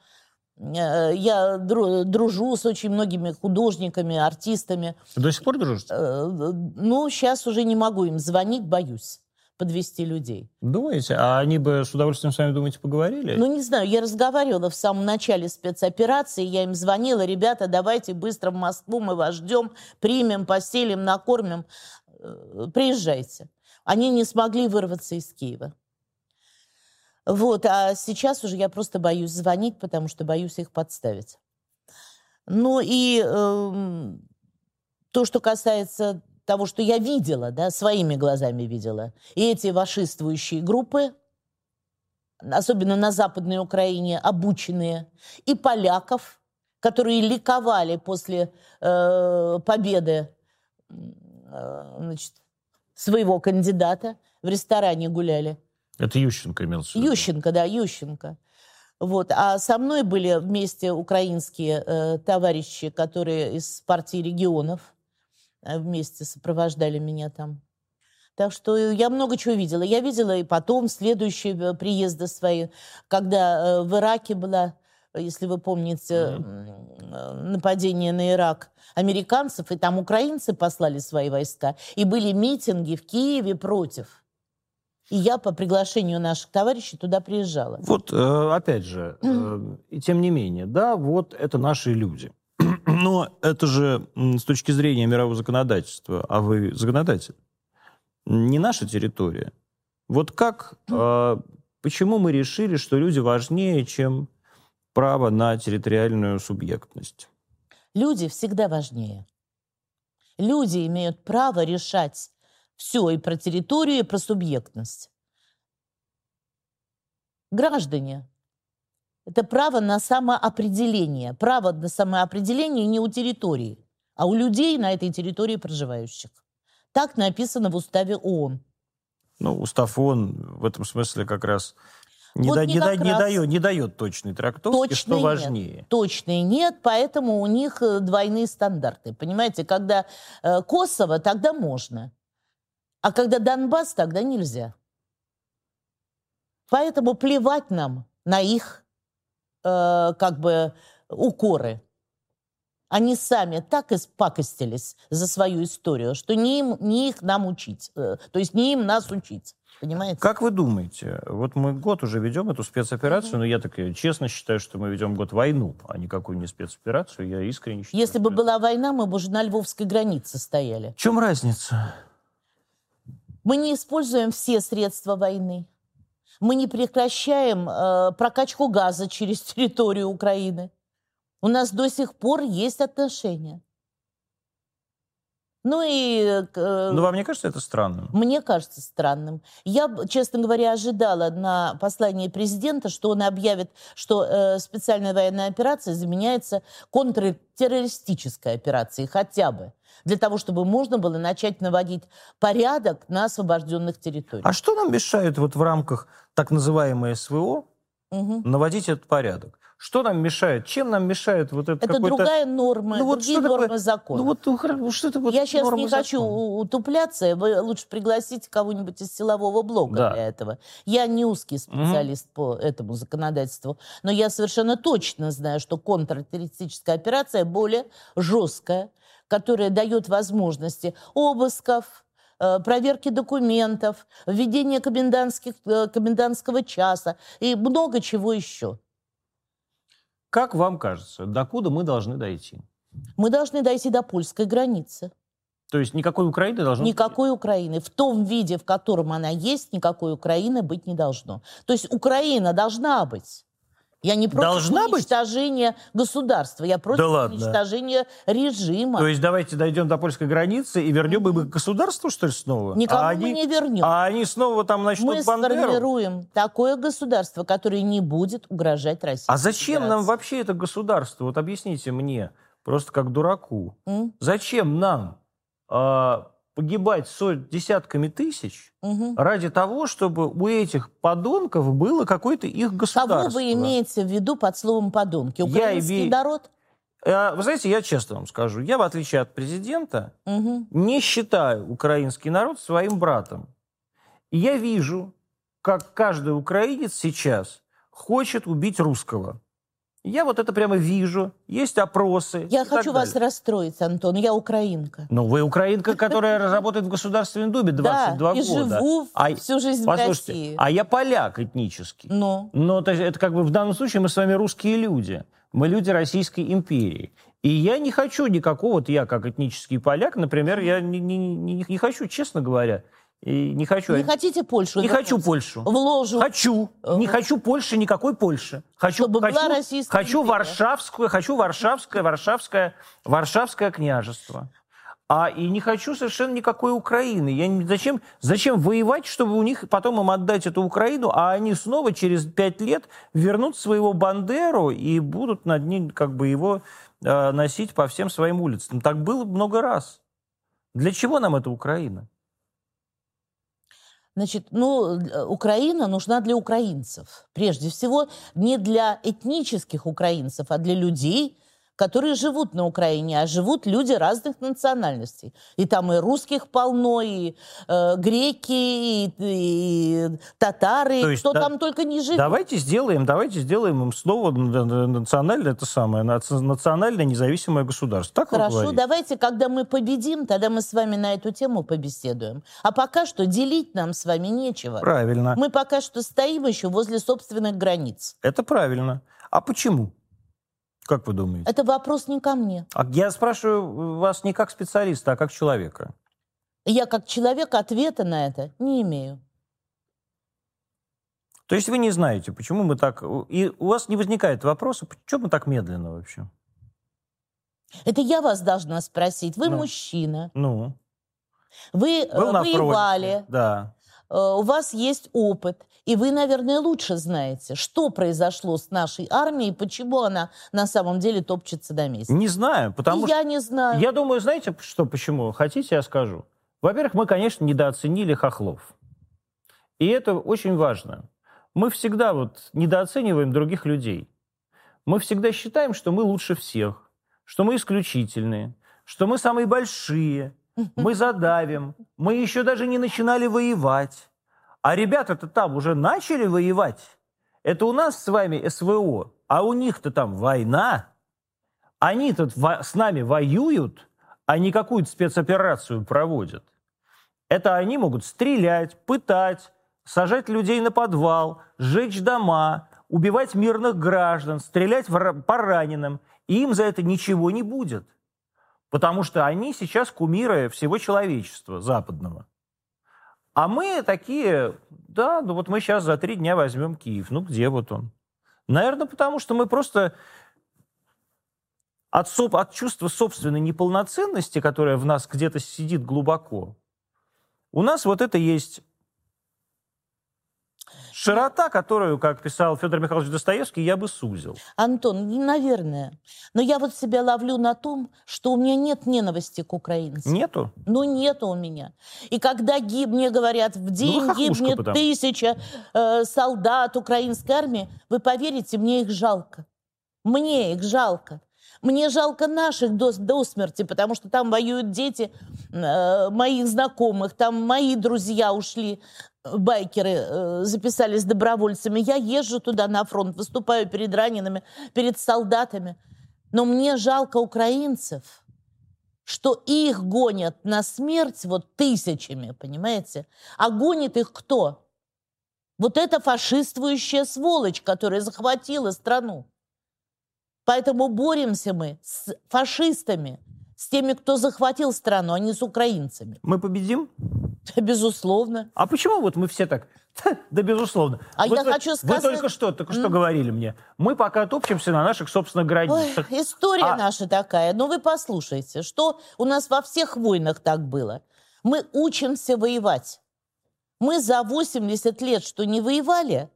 э, я дружу с очень многими художниками, артистами. До сих пор дружите? Э, ну, сейчас уже не могу им звонить, боюсь подвести людей. Думаете? А они бы с удовольствием с вами, думаете, поговорили? Ну, не знаю. Я разговаривала в самом начале спецоперации. Я им звонила. Ребята, давайте быстро в Москву, мы вас ждем, примем, поселим, накормим. Э, приезжайте. Они не смогли вырваться из Киева. Вот, а сейчас уже я просто боюсь звонить, потому что боюсь их подставить. Ну и э, то, что касается того, что я видела, да, своими глазами видела, и эти фашистующие группы, особенно на Западной Украине, обученные, и поляков, которые ликовали после э, победы э, значит, своего кандидата, в ресторане гуляли. Это Ющенко имелся в виду? Ющенко, да, Ющенко. Вот. А со мной были вместе украинские э, товарищи, которые из партии регионов вместе сопровождали меня там. Так что я много чего видела. Я видела и потом следующие э, приезды свои, когда э, в Ираке была, если вы помните, mm-hmm. нападение на Ирак американцев, и там украинцы послали свои войска, и были митинги в Киеве против. И я по приглашению наших товарищей туда приезжала. Вот, э, опять же, э, и тем не менее, да, вот это наши люди. Но это же с точки зрения мирового законодательства, а вы законодатель, не наша территория. Вот как, э, почему мы решили, что люди важнее, чем право на территориальную субъектность? Люди всегда важнее. Люди имеют право решать все и про территорию, и про субъектность. Граждане. Это право на самоопределение. Право на самоопределение не у территории, а у людей на этой территории проживающих. Так написано в уставе ООН. Ну, устав ООН в этом смысле как раз не, вот да, не, не, не, дает, не дает точной трактовки, точной что важнее. Нет. Точной нет, поэтому у них э, двойные стандарты. Понимаете, когда э, Косово, тогда можно. А когда Донбасс, тогда нельзя. Поэтому плевать нам на их э, как бы укоры. Они сами так испакостились за свою историю, что не им, не их нам учить. Э, то есть не им нас учить. Понимаете? Как вы думаете, вот мы год уже ведем эту спецоперацию, mm-hmm. но я так честно считаю, что мы ведем год войну, а никакую не спецоперацию. Я искренне считаю. Если бы была война, мы бы уже на Львовской границе стояли. В чем разница? Мы не используем все средства войны. Мы не прекращаем э, прокачку газа через территорию Украины. У нас до сих пор есть отношения. Ну и... Э, ну, вам не кажется это странным? Мне кажется странным. Я, честно говоря, ожидала на послание президента, что он объявит, что э, специальная военная операция заменяется контртеррористической операцией хотя бы для того, чтобы можно было начать наводить порядок на освобожденных территориях. А что нам мешает вот в рамках так называемой СВО угу. наводить этот порядок? Что нам мешает? Чем нам мешает вот это Это другая норма, ну, вот другие нормы такое? закона. Ну вот что это вот Я сейчас не закона? хочу утупляться, вы лучше пригласите кого-нибудь из силового блока да. для этого. Я не узкий специалист угу. по этому законодательству, но я совершенно точно знаю, что контртеррористическая операция более жесткая, которая дает возможности обысков, э, проверки документов, введения комендантских, э, комендантского часа и много чего еще. Как вам кажется, докуда мы должны дойти? Мы должны дойти до польской границы. То есть никакой Украины должно Никакой Украины. В том виде, в котором она есть, никакой Украины быть не должно. То есть Украина должна быть. Я не против Должна уничтожения быть? государства, я против да уничтожения режима. То есть давайте дойдем до польской границы и вернем mm-hmm. их государство, что ли, снова? Никому а мы они, не вернем. А они снова там начнут Мы Бандеру? сформируем такое государство, которое не будет угрожать России. А зачем Федерации. нам вообще это государство? Вот объясните мне, просто как дураку. Mm? Зачем нам... А, погибать сот, десятками тысяч угу. ради того, чтобы у этих подонков было какое-то их государство. Кого вы имеете в виду под словом «подонки»? Украинский я народ? Э, вы знаете, я честно вам скажу, я, в отличие от президента, угу. не считаю украинский народ своим братом. И я вижу как каждый украинец сейчас хочет убить русского. Я вот это прямо вижу. Есть опросы. Я хочу вас далее. расстроить, Антон. Я украинка. Ну, вы украинка, которая работает в Государственной Думе 22 да, года. и живу а, всю жизнь послушайте, в России. А я поляк этнический. Ну? Но это, это как бы в данном случае мы с вами русские люди. Мы люди Российской империи. И я не хочу никакого, вот я как этнический поляк, например, я не, не, не, не хочу, честно говоря, и не хочу. Не хотите Польшу? Не хочу Польшу. В ложу. Хочу. Uh-huh. Не хочу Польши, никакой Польши. Хочу, Чтобы хочу, была Российская хочу Варшавскую, хочу Варшавское, Варшавское, Варшавское княжество. А и не хочу совершенно никакой Украины. Я не, зачем, зачем воевать, чтобы у них потом им отдать эту Украину, а они снова через пять лет вернут своего Бандеру и будут над ним как бы его э, носить по всем своим улицам. Так было много раз. Для чего нам эта Украина? Значит, ну, Украина нужна для украинцев. Прежде всего, не для этнических украинцев, а для людей, которые живут на Украине, а живут люди разных национальностей. И там и русских полно, и э, греки, и, и татары, То есть, кто да, там только не живет. Давайте сделаем, давайте сделаем им снова национальное это самое, национальное независимое государство. Так Хорошо, давайте, когда мы победим, тогда мы с вами на эту тему побеседуем. А пока что делить нам с вами нечего. Правильно. Мы пока что стоим еще возле собственных границ. Это правильно. А почему? Как вы думаете? Это вопрос не ко мне. А я спрашиваю вас не как специалиста, а как человека. Я как человек ответа на это не имею. То есть вы не знаете, почему мы так... И у вас не возникает вопроса, почему мы так медленно вообще? Это я вас должна спросить. Вы ну, мужчина. Ну. Вы э, Был воевали. Да. Э, у вас есть опыт. И вы, наверное, лучше знаете, что произошло с нашей армией, почему она на самом деле топчется до места. Не знаю, потому и что... я не знаю. Я думаю, знаете, что почему? Хотите, я скажу. Во-первых, мы, конечно, недооценили хохлов. И это очень важно. Мы всегда вот недооцениваем других людей. Мы всегда считаем, что мы лучше всех, что мы исключительные, что мы самые большие, мы задавим, мы еще даже не начинали воевать. А ребята-то там уже начали воевать. Это у нас с вами СВО, а у них-то там война. Они тут с нами воюют, а не какую-то спецоперацию проводят. Это они могут стрелять, пытать, сажать людей на подвал, сжечь дома, убивать мирных граждан, стрелять по раненым. И им за это ничего не будет. Потому что они сейчас кумиры всего человечества западного. А мы такие, да, ну вот мы сейчас за три дня возьмем Киев. Ну где вот он? Наверное, потому что мы просто от, соп, от чувства собственной неполноценности, которое в нас где-то сидит глубоко, у нас вот это есть Широта, которую, как писал Федор Михайлович Достоевский, я бы сузил. Антон, наверное. Но я вот себя ловлю на том, что у меня нет ненависти к украинцам. Нету? Ну, нету у меня. И когда гиб, мне говорят, в день ну, гибнет потому. тысяча э, солдат украинской армии, вы поверите, мне их жалко. Мне их жалко. Мне жалко наших до, до смерти, потому что там воюют дети э, моих знакомых, там мои друзья ушли байкеры э, записались добровольцами. Я езжу туда на фронт, выступаю перед ранеными, перед солдатами. Но мне жалко украинцев, что их гонят на смерть вот тысячами, понимаете? А гонит их кто? Вот эта фашиствующая сволочь, которая захватила страну. Поэтому боремся мы с фашистами, с теми, кто захватил страну, а не с украинцами. Мы победим? Безусловно. А почему вот мы все так? Да, безусловно. А вот я вы, хочу сказать... Вы только что, только что говорили мне. Мы пока топчемся на наших собственных границах. Ой, история а... наша такая. Но вы послушайте, что у нас во всех войнах так было. Мы учимся воевать. Мы за 80 лет, что не воевали,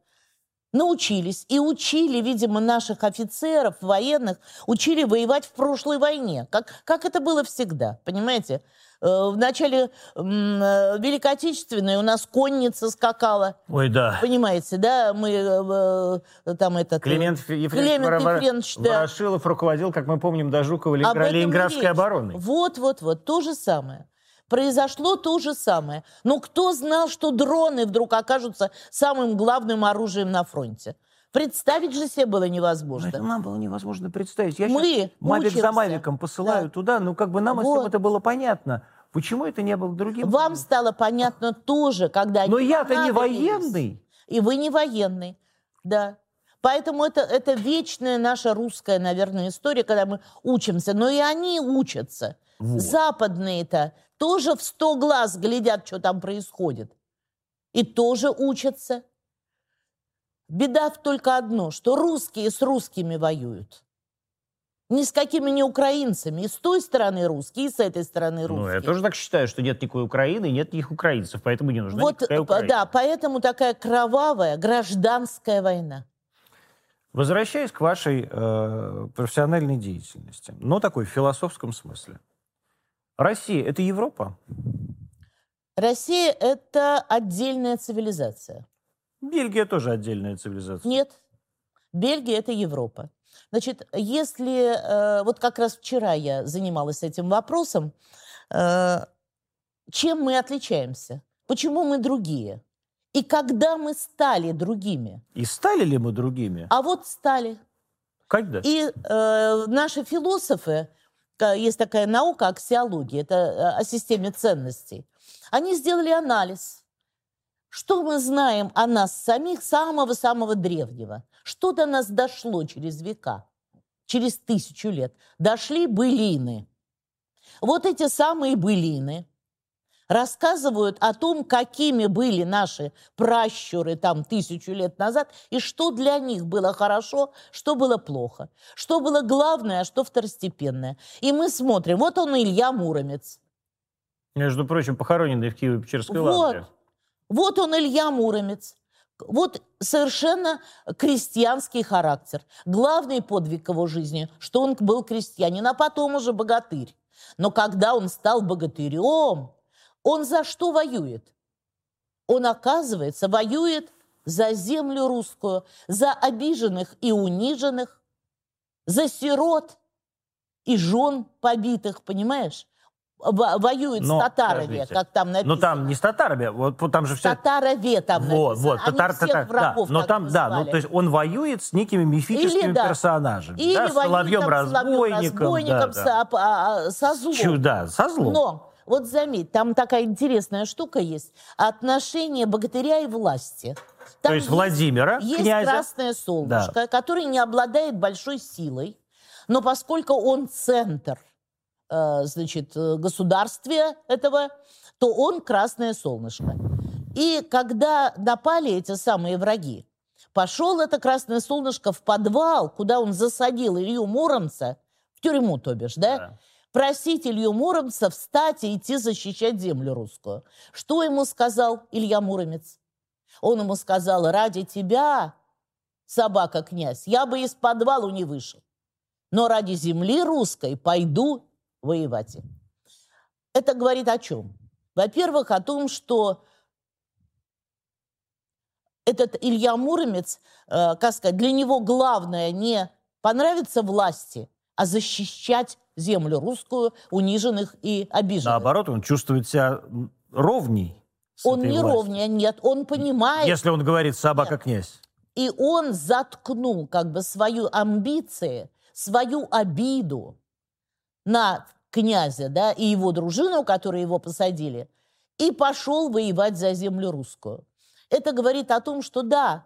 научились и учили, видимо, наших офицеров, военных, учили воевать в прошлой войне, как, как это было всегда, понимаете? В начале э, Великой Отечественной у нас конница скакала. Ой, да. Понимаете, да? Мы э, там этот... Климент, Климент Ефремович да. Ворошилов руководил, как мы помним, до Жукова Ленинградской обороны. Вот, вот, вот. То же самое. произошло то же самое. Но кто знал, что дроны вдруг окажутся самым главным оружием на фронте? Представить же себе было невозможно. Это нам было невозможно представить. Я Мы щас Мавик учимся. за Мавиком посылаю Да. туда, ну как бы нам Вот. всем это было понятно. Почему это не было другим? Вам стало понятно тоже, когда... Но я-то не военный. И вы не военный, да. Поэтому это, это вечная наша русская, наверное, история, когда мы учимся. Но и они учатся. Вот. Западные-то тоже в сто глаз глядят, что там происходит. И тоже учатся. Беда в только одно, что русские с русскими воюют. Ни с какими не украинцами. И с той стороны русские, и с этой стороны русские. Ну, я тоже так считаю, что нет никакой Украины нет никаких украинцев, поэтому не нужна Вот, никакая э, Украина. да, поэтому такая кровавая гражданская война. Возвращаясь к вашей э, профессиональной деятельности, но такой в философском смысле. Россия – это Европа? Россия – это отдельная цивилизация. Бельгия тоже отдельная цивилизация. Нет, Бельгия – это Европа. Значит, если... э, вот как раз вчера я занималась этим вопросом. э, чем мы отличаемся? Почему мы другие? И когда мы стали другими? И стали ли мы другими? А вот стали. Когда? И э, наши философы, есть такая наука аксиология, это э, о системе ценностей, они сделали анализ. Что мы знаем о нас самих самого-самого древнего? Что до нас дошло через века, через тысячу лет? Дошли былины. Вот эти самые былины рассказывают о том, какими были наши пращуры там тысячу лет назад, и что для них было хорошо, что было плохо, что было главное, а что второстепенное. И мы смотрим, вот он Илья Муромец, Между прочим, похороненный в Киево-Печерской Вот. лавре. Вот он Илья Муромец. Вот совершенно крестьянский характер. Главный подвиг его жизни, что он был крестьянин, а потом уже богатырь. Но когда он стал богатырем, он за что воюет? Он, оказывается, воюет за землю русскую, за обиженных и униженных, за сирот и жен побитых, понимаешь? Во- Воюет Но, с татарами, подождите. как там написано. Но там не с татарами, вот, там же все... Татарове там Вот, написано. вот, Они татар, всех татар, да, врагов но так там, да, ну, то есть он воюет с некими мифическими Или, да. персонажами, Или да, с воюет Соловьем там с разбойником, да, да. а- а- со злом. Чу- да, со злом. Но, вот заметь, там такая интересная штука есть. Отношение богатыря и власти. То Там есть Владимира, есть князя, красное солнышко, который не обладает большой силой, но поскольку он центр, значит, э, государствия этого, то он красное солнышко. И когда напали эти самые враги, пошел это красное солнышко в подвал, куда он засадил Илью Муромца, в тюрьму, то бишь, да? Да. Просить Илью Муромца встать и идти защищать землю русскую. Что ему сказал Илья Муромец? Он ему сказал, ради тебя, собака-князь, я бы из подвала не вышел. Но ради земли русской пойду воевать. Это говорит о чем? Во-первых, о том, что этот Илья Муромец, э, как сказать, для него главное не понравиться власти, а защищать землю русскую, униженных и обиженных. Наоборот, он чувствует себя ровней. с он не властью. ровнее, нет, он понимает, Если он говорит собака-князь. и он заткнул как бы свою амбиции, свою обиду на князя, да, и его дружину, которые его посадили, и пошел воевать за землю русскую. Это говорит о том, что да,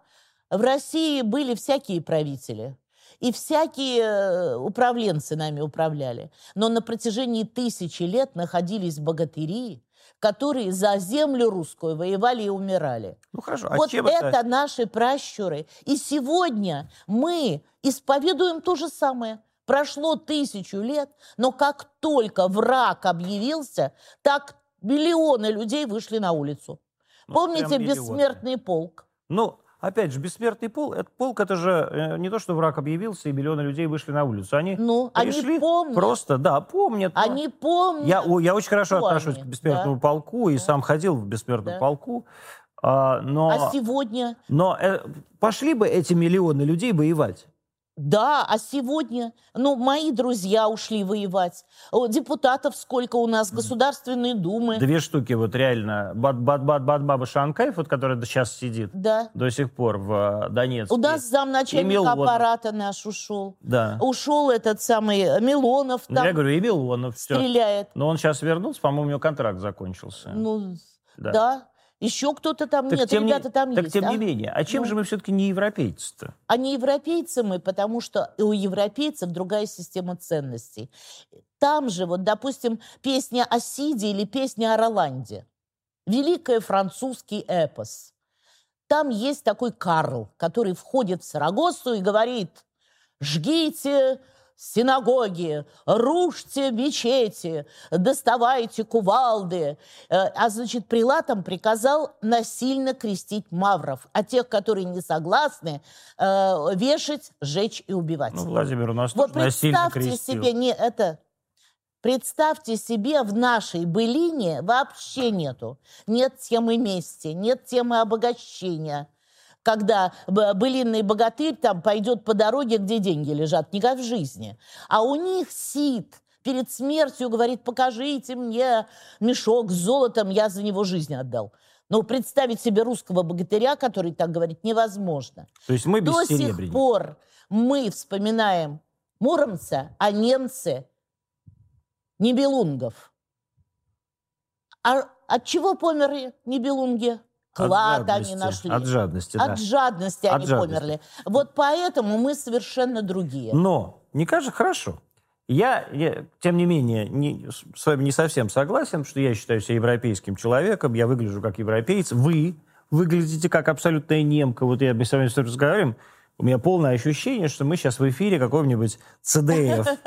в России были всякие правители, и всякие э, управленцы нами управляли. Но на протяжении тысячи лет находились богатыри, которые за землю русскую воевали и умирали. Ну хорошо, а вот чем это... это... наши пращуры. И сегодня мы исповедуем то же самое. Прошло тысячу лет, но как только враг объявился, так миллионы людей вышли на улицу. Ну, Помните бессмертный полк? Ну, опять же, бессмертный пол, это, полк, это же э, не то, что враг объявился, и миллионы людей вышли на улицу. Они Ну, они пришли помнят. просто, да, помнят. Они помнят. Я, я очень хорошо кто отношусь они, к бессмертному да. полку и Да. сам ходил в бессмертном Да. полку. А, но А сегодня но э, пошли бы эти миллионы людей воевать. Да, а сегодня, ну, мои друзья ушли воевать. Депутатов сколько у нас, Государственной Думы. Две штуки вот реально. Бат-бат-бат-бат-баба Шанкаев, вот который сейчас сидит Да. до сих пор в э, Донецке. У нас Милонов. аппарата наш ушел. Да. Ушел этот самый Милонов Ну, там я говорю, и Милонов, все. стреляет. Но он сейчас вернулся, по-моему, у него контракт закончился. Ну, Да. да. Еще кто-то там Так нет, тем не- ребята там так есть. тем а? не менее, а чем Ну. же мы все-таки не европейцы-то? А не европейцы мы, потому что у европейцев другая система ценностей. Там же, вот, допустим, песня о Сиде или песня о Роланде. Великий французский эпос. Там есть такой Карл, который входит в Сарагосу и говорит, жгите синагоги, рушьте мечети, доставайте кувалды. Э, А значит, прилатам приказал насильно крестить мавров, а тех, которые не согласны, э, вешать, сжечь и убивать. Ну, Владимир у нас вот представьте крестил. себе, не это... Представьте себе, в нашей былине вообще нету. Нет темы мести, нет темы обогащения. Когда былинный богатырь там пойдет по дороге, где деньги лежат, никак в жизни. А у них Сид перед смертью говорит, покажите мне мешок с золотом, я за него жизнь отдал. Но представить себе русского богатыря, который так говорит, невозможно. То есть мы До сих пор мы вспоминаем Муромца, а немцы Нибелунгов. А от чего померли От Клад они нашли. От жадности, да. От жадности От они жадности. померли. Вот поэтому мы совершенно другие. Но, не кажется, хорошо. Я, я, тем не менее, не- с вами не совсем согласен, что я считаю себя европейским человеком, я выгляжу как европеец. Вы выглядите как абсолютная немка. Вот я мы с вами с вами разговариваем, у меня полное ощущение, что мы сейчас в эфире какого-нибудь ЦДФ.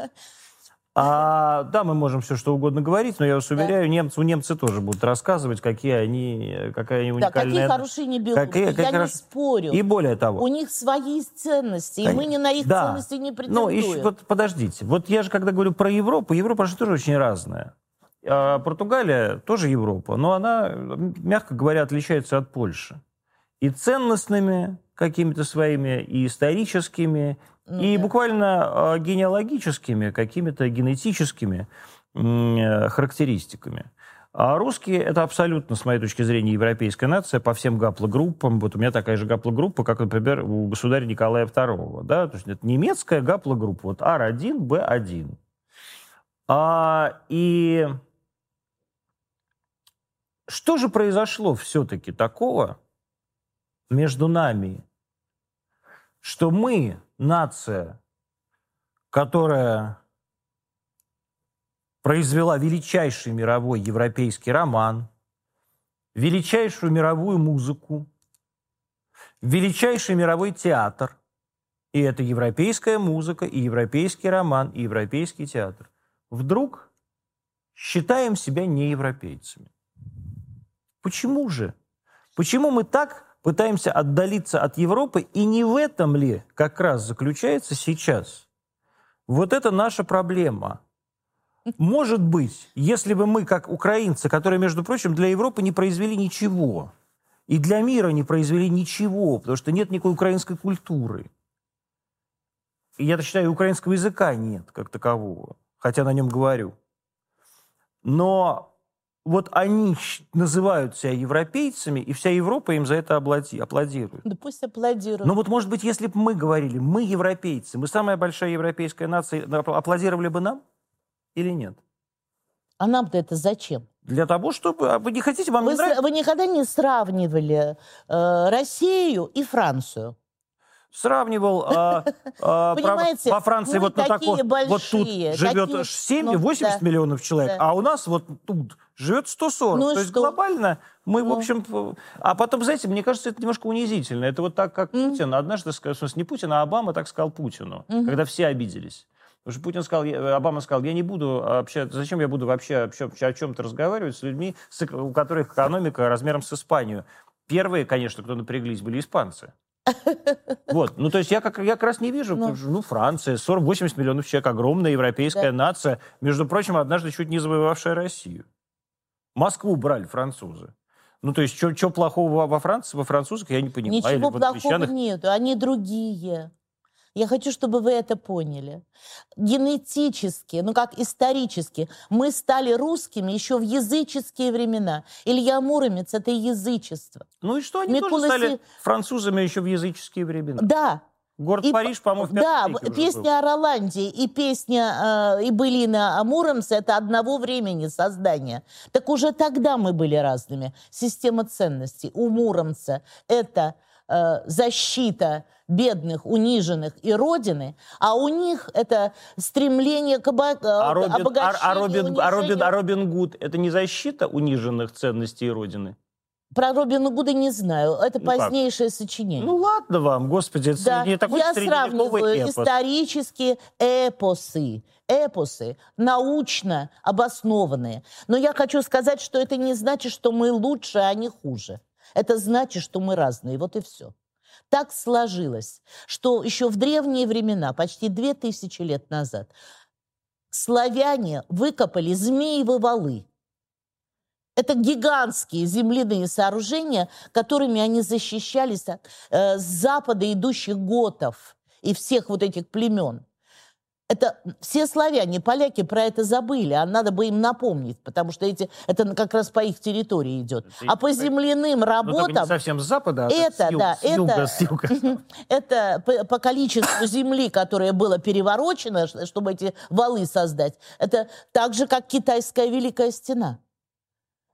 А, да, мы можем все что угодно говорить, но я вас уверяю, немцы, у немцы тоже будут рассказывать, какие они, какая они Да, какие уникальная. хорошие Нибелунги. Какие- Я как не раз- спорю. И более того. У них свои ценности, и Кон- мы не на их Да. ценности не Ну, претендуем. еще, вот подождите. Вот я же когда говорю про Европу, Европа же тоже очень разная. А Португалия тоже Европа, но она, мягко говоря, отличается от Польши. И ценностными какими-то своими, и историческими, Ну и да. буквально а, генеалогическими, какими-то генетическими э, характеристиками. А русские – это абсолютно, с моей точки зрения, европейская нация по всем гаплогруппам. Вот у меня такая же гаплогруппа, как, например, у государя Николая II. Да? То есть это немецкая гаплогруппа. Вот R1, B1. А, и что же произошло все-таки такого между нами, что мы, нация, которая произвела величайший мировой европейский роман, величайшую мировую музыку, величайший мировой театр, и это европейская музыка, и европейский роман, и европейский театр, вдруг считаем себя неевропейцами. Почему же? Почему мы так пытаемся отдалиться от Европы, и не в этом ли как раз заключается сейчас? Вот это наша проблема. Может быть, если бы мы, как украинцы, которые, между прочим, для Европы не произвели ничего, и для мира не произвели ничего, потому что нет никакой украинской культуры. И я считаю, украинского языка нет как такового, хотя на нем говорю. Но вот они называют себя европейцами, и вся Европа им за это аплади- аплодирует. Да пусть аплодируют. Но вот, может быть, если бы мы говорили, мы европейцы, мы самая большая европейская нация, ап- аплодировали бы нам или нет? А нам-то это зачем? Для того, чтобы... А вы не хотите, вам Вы, не нравится? вы никогда не сравнивали э, Россию и Францию? Сравнивал а, а, Понимаете, во Франции вот на такой... Вот тут живет такие- 7, ну, 80 да. миллионов человек, Да. а у нас вот тут живет 140. Ну То есть что? глобально мы, в Ну. общем... п- А потом, знаете, мне кажется, это немножко унизительно. Это вот так, как Мгм. Путин однажды сказал, в смысле, не Путин, а Обама так сказал Путину, Мгм. когда все обиделись. Потому что Путин сказал, Обама сказал, я не буду общаться, зачем я буду вообще, вообще о чем-то разговаривать с людьми, у которых экономика размером с Испанию. Первые, конечно, кто напряглись, были испанцы. Вот, ну то есть я как, я как раз не вижу, Ну. ну, Франция, 40, 80 миллионов человек, огромная европейская Да. нация, между прочим, однажды чуть не завоевавшая Россию. Москву брали французы. Ну то есть что плохого во, Франции, во французах, я не понимаю. Ничего плохого крестьянах. нет, они другие. Я хочу, чтобы вы это поняли. Генетически, ну как исторически, мы стали русскими еще в языческие времена. Илья Муромец – это язычество. Ну и что, они Микуласи... тоже стали французами еще в языческие времена? Да, Город и, Париж, по-моему, Да, песня был. о Роланде и песня э, и былина о Муромце – это одного времени создания. Так уже тогда мы были разными. Система ценностей у Муромца – это э, защита бедных, униженных и Родины, а у них это стремление к обо- а Робин, обогащению. А, а, Робин, а, Робин, а Робин Гуд – это не защита униженных ценностей и Родины? Про Робина Гуда не знаю. Это ну позднейшее как? сочинение. Ну ладно вам, господи, это да. не такой Я сравниваю эпос. исторические эпосы. Эпосы, научно обоснованные. Но я хочу сказать, что это не значит, что мы лучше, а не хуже. Это значит, что мы разные. Вот и все. Так сложилось, что еще в древние времена, почти две тысячи лет назад, славяне выкопали змеевы валы – это гигантские земляные сооружения, которыми они защищались от э, с запада идущих готов и всех вот этих племен. Это все славяне, поляки про это забыли, а надо бы им напомнить, потому что эти, это как раз по их территории идет. Это а по земляным работам... Ну, не совсем с запада, а это, с, юг, да, с юга, это, с юга. Это по, по количеству земли, которое было переворочено, чтобы эти валы создать, это так же, как китайская Великая Стена.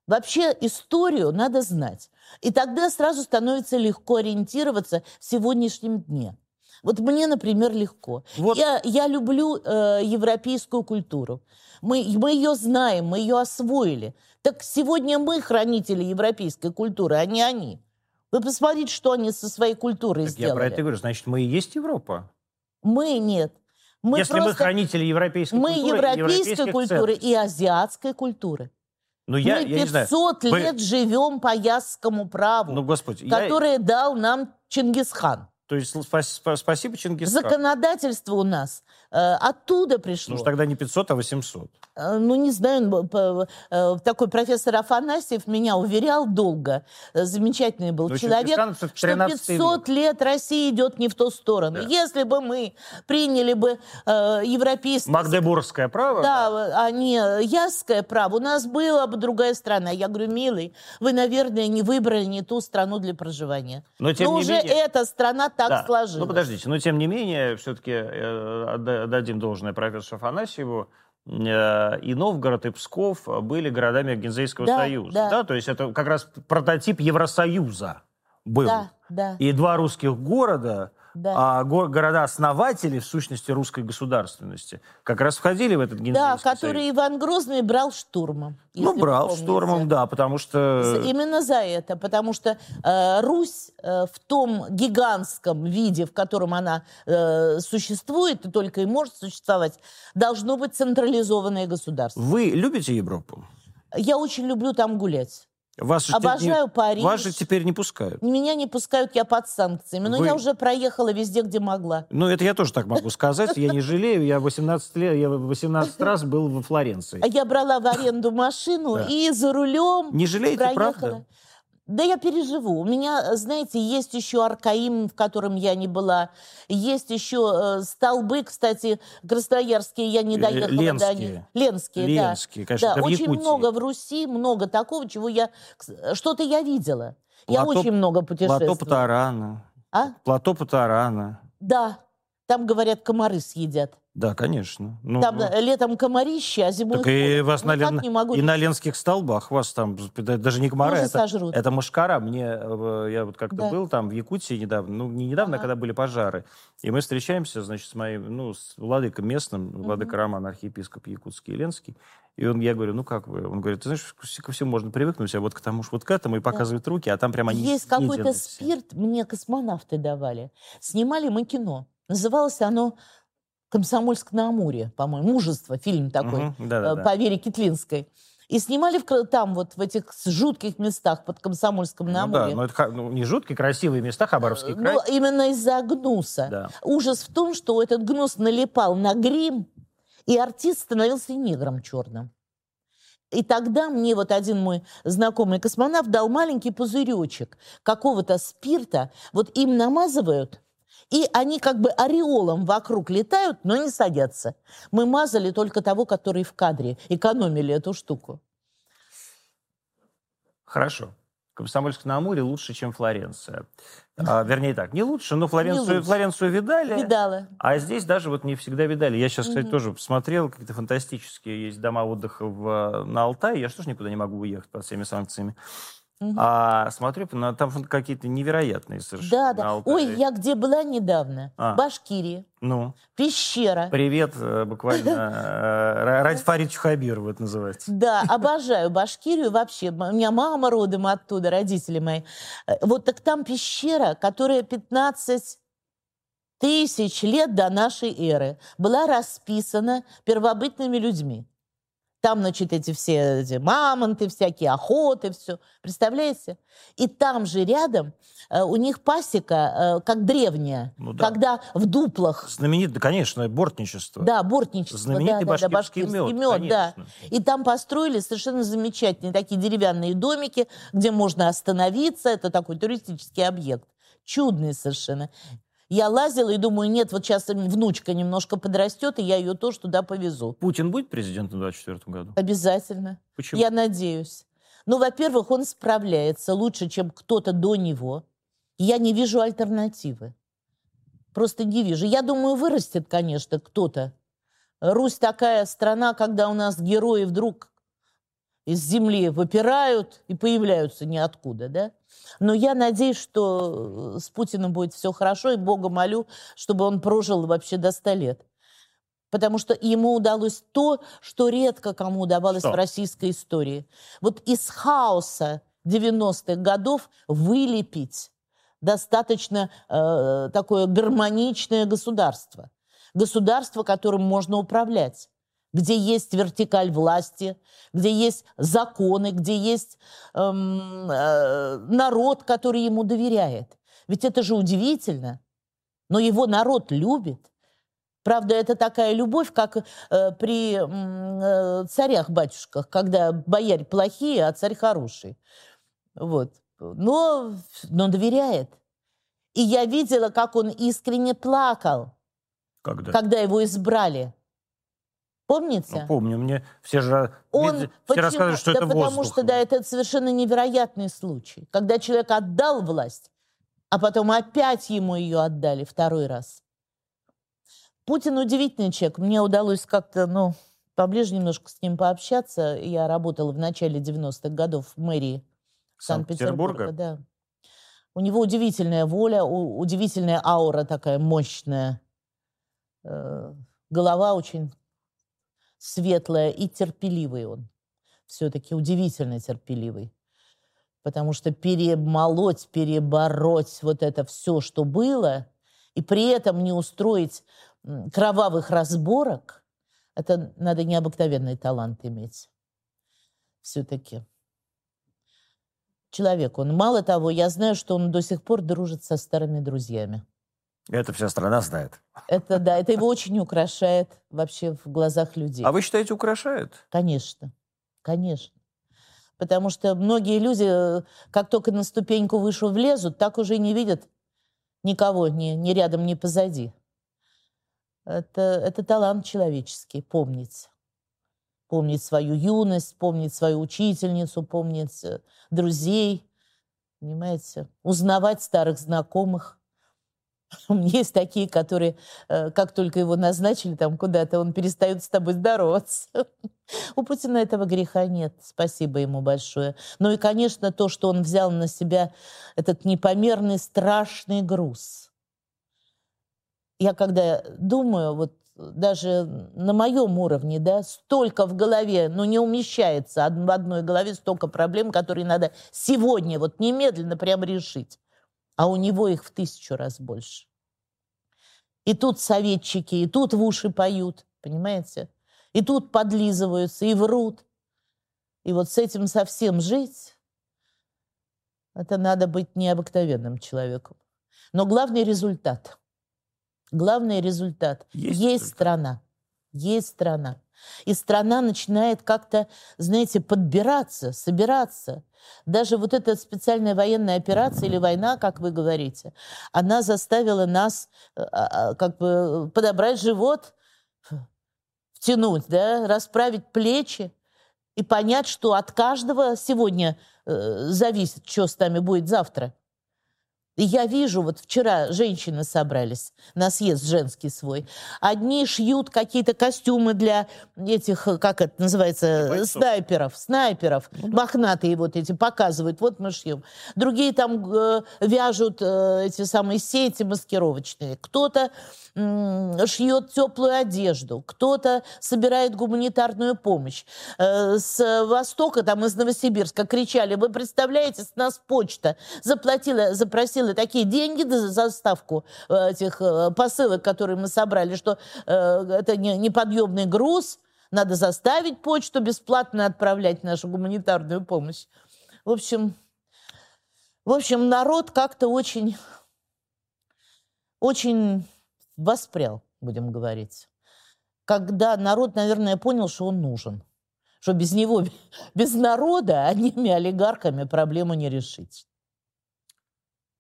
Вообще историю надо знать. И тогда сразу становится легко ориентироваться в сегодняшнем дне. Вот мне, например, легко. Вот. Я, я люблю э, европейскую культуру. Мы, мы ее знаем, мы ее освоили. Так сегодня мы хранители европейской культуры, а не они. Вы посмотрите, что они со своей культурой так сделали. Я про это говорю. Значит, мы и есть Европа? Мы нет. Мы Если мы хранители европейской мы культуры, Мы европейской культуры и азиатской культуры. Ну, я, Мы я 500 лет Вы... живем по ясскому праву, ну, Господи, которое я... дал нам Чингисхан. То есть спа- спасибо Чингисхан. Законодательство у нас э, оттуда пришло. Ну, тогда не 500, а 800. Э, ну, не знаю, э, такой профессор Афанасьев меня уверял долго, э, замечательный был Но человек, что 500 век. лет Россия идет не в ту сторону. Да. Если бы мы приняли бы э, европейское... Магдебургское право? Да, да, а не ясское право, у нас была бы другая страна. Я говорю, милый, вы, наверное, не выбрали не ту страну для проживания. Но, тем Но не уже менее... эта страна так да. сложилось. Ну, подождите, но тем не менее, все-таки э, отдадим должное профессору Афанасьеву. Э, и Новгород, и Псков были городами Гензейского да, союза. Да. да, то есть это как раз прототип Евросоюза был. Да, да. И два русских города да. а города-основатели, в сущности, русской государственности, как раз входили в этот Гензейский Да, который союз. Иван Грозный брал штурмом. Ну, брал штурмом, да, потому что... Именно за это, потому что э, Русь э, в том гигантском виде, в котором она э, существует, и только и может существовать, должно быть централизованное государство. Вы любите Европу? Я очень люблю там гулять. Вас Обожаю не, Париж. Вас же теперь не пускают. Меня не пускают, я под санкциями. Но Вы... я уже проехала везде, где могла. Ну, это я тоже так могу сказать. Я не жалею. Я 18 лет, я 18 раз был во Флоренции. А я брала в аренду машину и за рулем Не жалеете, правда? Да я переживу. У меня, знаете, есть еще Аркаим, в котором я не была. Есть еще э, столбы, кстати, красноярские я не доехала Ленские. до них. Ленские, Ленские, да. конечно, да, очень Якутии. много в Руси, много такого, чего я... Что-то я видела. Плато, я очень много путешествовала. Плато Патарана. А? Плато Патарана. Да. Там, говорят, комары съедят. Да, конечно. Ну, там ну, летом комарище, а зимой Так и вас на, Лен... не могу... и на ленских столбах вас там даже не комары, это, сожрут. это мушкара. Мне, э, я вот как-то да. был там в Якутии недавно, ну не недавно, ага. когда были пожары, и мы встречаемся, значит, с моим, ну, с владыкой местным, угу. владыка Роман, архиепископ Якутский и Ленский, и он, я говорю, ну как вы? Он говорит, ты знаешь, ко всему можно привыкнуть, а вот к тому, вот к этому, и показывает да. руки, а там прямо они Есть какой-то спирт, мне космонавты давали. Снимали мы кино. Называлось оно «Комсомольск на Амуре», по-моему, «Мужество», фильм такой, угу, да, да, по Вере Китлинской. И снимали в, там, вот в этих жутких местах под Комсомольском на Амуре. Ну да, но это ну, не жуткие, красивые места, Хабаровский край. Ну, именно из-за гнуса. Да. Ужас в том, что этот гнус налипал на грим, и артист становился негром черным. И тогда мне вот один мой знакомый космонавт дал маленький пузыречек какого-то спирта. Вот им намазывают И они как бы ореолом вокруг летают, но не садятся. Мы мазали только того, который в кадре. Экономили эту штуку. Хорошо. Комсомольск на Амуре лучше, чем Флоренция. А, вернее так, не лучше, но Флоренцию, лучше. Флоренцию видали. Видала. А здесь даже вот не всегда видали. Я сейчас, кстати, Мгм. тоже посмотрел, какие-то фантастические есть дома отдыха в, на Алтае. Я что ж никуда не могу уехать под всеми санкциями. А смотрю, там какие-то невероятные совершенно Да, да. Ой, я где была недавно? А. Башкирия. Ну, Пещера. привет, э, буквально. э, Ради Фарид Чухабирова это называется. Да, обожаю Башкирию вообще. У меня мама родом оттуда, родители мои. Э, Вот так там пещера, которая 15 тысяч лет до нашей эры была расписана первобытными людьми. Там, значит, эти все эти мамонты, всякие охоты, все. Представляете? И там же рядом э, у них пасека, э, как древняя, Ну да. когда в дуплах Знаменитое, конечно, бортничество. да, бортничество. Знаменитый да, да, да, башкирский мед, мед, да. И там построили совершенно замечательные такие деревянные домики, где можно остановиться. Это такой туристический объект. Чудный совершенно. Я лазила и думаю, нет, вот сейчас внучка немножко подрастет, и я ее тоже туда повезу. Путин будет президентом в 2024 году? Обязательно. Почему? Я надеюсь. Ну, во-первых, он справляется лучше, чем кто-то до него. Я не вижу альтернативы. Просто не вижу. Я думаю, вырастет, конечно, кто-то. Русь такая страна, когда у нас герои вдруг из земли выпирают и появляются ниоткуда, да? Но я надеюсь, что с Путиным будет все хорошо, и Бога молю, чтобы он прожил вообще до 100 лет. Потому что ему удалось то, что редко кому удавалось Что? в российской истории. Вот из хаоса 90-х годов вылепить достаточно э, такое гармоничное государство. Государство, которым можно управлять где есть вертикаль власти, где есть законы, где есть эм, э, народ, который ему доверяет. Ведь это же удивительно. Но его народ любит. Правда, это такая любовь, как э, при э, царях-батюшках, когда бояре плохие, а царь хороший. Вот. Но, но доверяет. И я видела, как он искренне плакал, Когда? когда его избрали. Помните? Ну, помню, мне все же Он, все почему? рассказывают, что да это потому воздух. что, да, это совершенно невероятный случай. Когда человек отдал власть, а потом опять ему ее отдали второй раз. Путин удивительный человек. Мне удалось как-то, ну, поближе немножко с ним пообщаться. Я работала в начале 90-х годов в мэрии Санкт-Петербурга. Санкт-Петербурга? Да. У него удивительная воля, удивительная аура такая мощная. Э, Голова очень светлая и терпеливый он. Все-таки удивительно терпеливый. Потому что перемолоть, перебороть вот это все, что было, и при этом не устроить кровавых разборок, это надо необыкновенный талант иметь. Все-таки человек он. Мало того, я знаю, что он до сих пор дружит со старыми друзьями. Это вся страна знает. Это да, это его очень украшает вообще в глазах людей. А вы считаете, украшают? Конечно, конечно. Потому что многие люди, э, как только на ступеньку выше влезут, так уже не видят никого ни, ни рядом, ни позади. Это, это талант человеческий, помнить. Помнить свою юность, помнить свою учительницу, помнить э, друзей, понимаете, узнавать старых знакомых. Есть такие, которые, э, как только его назначили там куда-то, он перестает с тобой здороваться. У Путина этого греха нет, спасибо ему большое. Ну и, конечно, то, что он взял на себя этот непомерный страшный груз. Я когда думаю, вот даже на моем уровне, да, столько в голове, ну не умещается в одной голове столько проблем, которые надо сегодня, вот немедленно прям решить. А у него их в тысячу раз больше. И тут советчики, и тут в уши поют, понимаете? И тут подлизываются, и врут. И вот с этим совсем жить, это надо быть необыкновенным человеком. Но главный результат. Главный результат. Есть Есть страна. Есть страна. И страна начинает как-то, знаете, подбираться, собираться. Даже вот эта специальная военная операция или война, как вы говорите, она заставила нас э, а, а, как бы подобрать живот, втянуть, да, расправить плечи и понять, что от каждого сегодня э, зависит, что с нами будет завтра. И я вижу, вот вчера женщины собрались на съезд женский свой. Одни шьют какие-то костюмы для этих, как это называется, Бойцов. снайперов. Снайперов. Ну, да. Мохнатые вот эти показывают. Вот мы шьем. Другие там э, вяжут э, эти самые сети маскировочные. Кто-то шьет теплую одежду, кто-то собирает гуманитарную помощь. Э, с Востока, там из Новосибирска кричали, вы представляете, с нас почта заплатила, запросила такие деньги за заставку э, этих э, посылок, которые мы собрали, что это неподъемный груз, надо заставить почту бесплатно отправлять нашу гуманитарную помощь. В общем, в общем, народ как-то очень, очень воспрял, будем говорить. Когда народ, наверное, понял, что он нужен. Что без него, без народа, одними олигархами проблему не решить.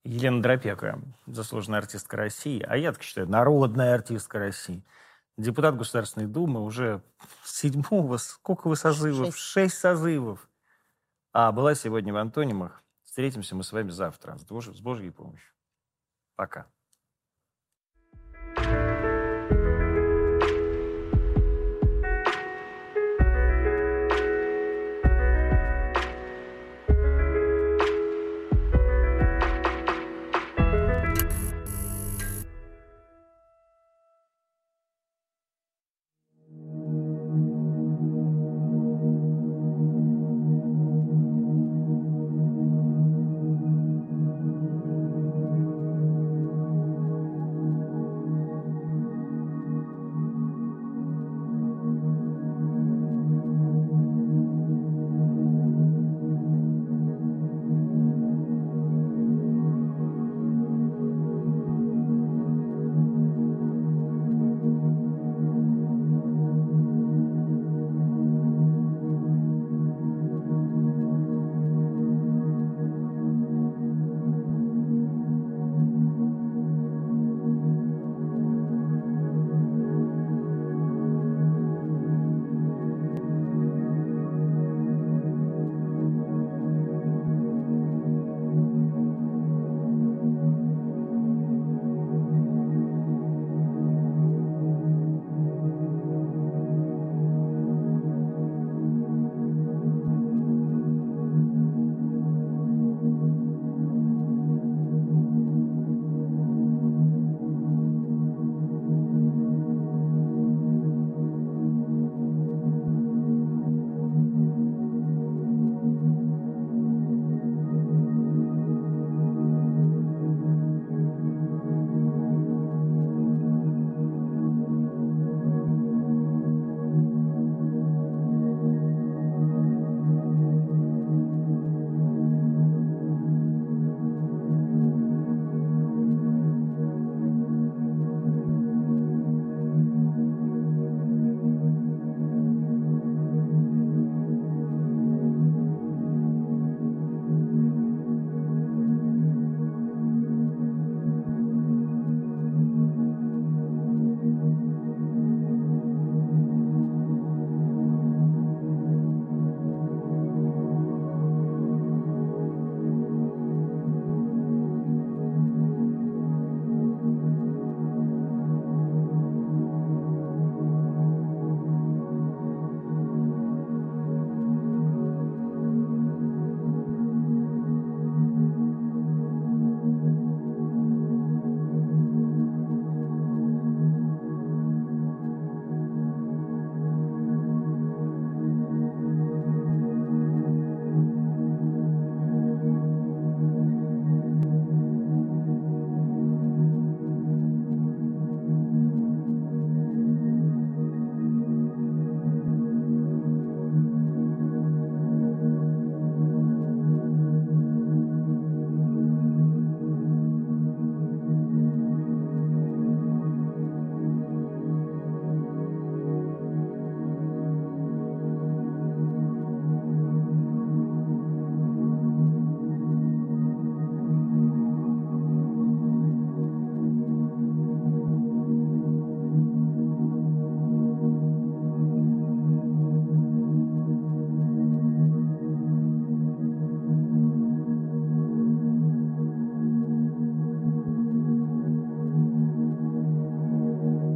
Елена Дропека, заслуженная артистка России, а я так считаю, народная артистка России. Депутат Государственной Думы уже седьмого, сколько вы созывов? Шесть. Шесть созывов. А была сегодня в Антонимах. Встретимся мы с вами завтра с Божьей помощью. Пока.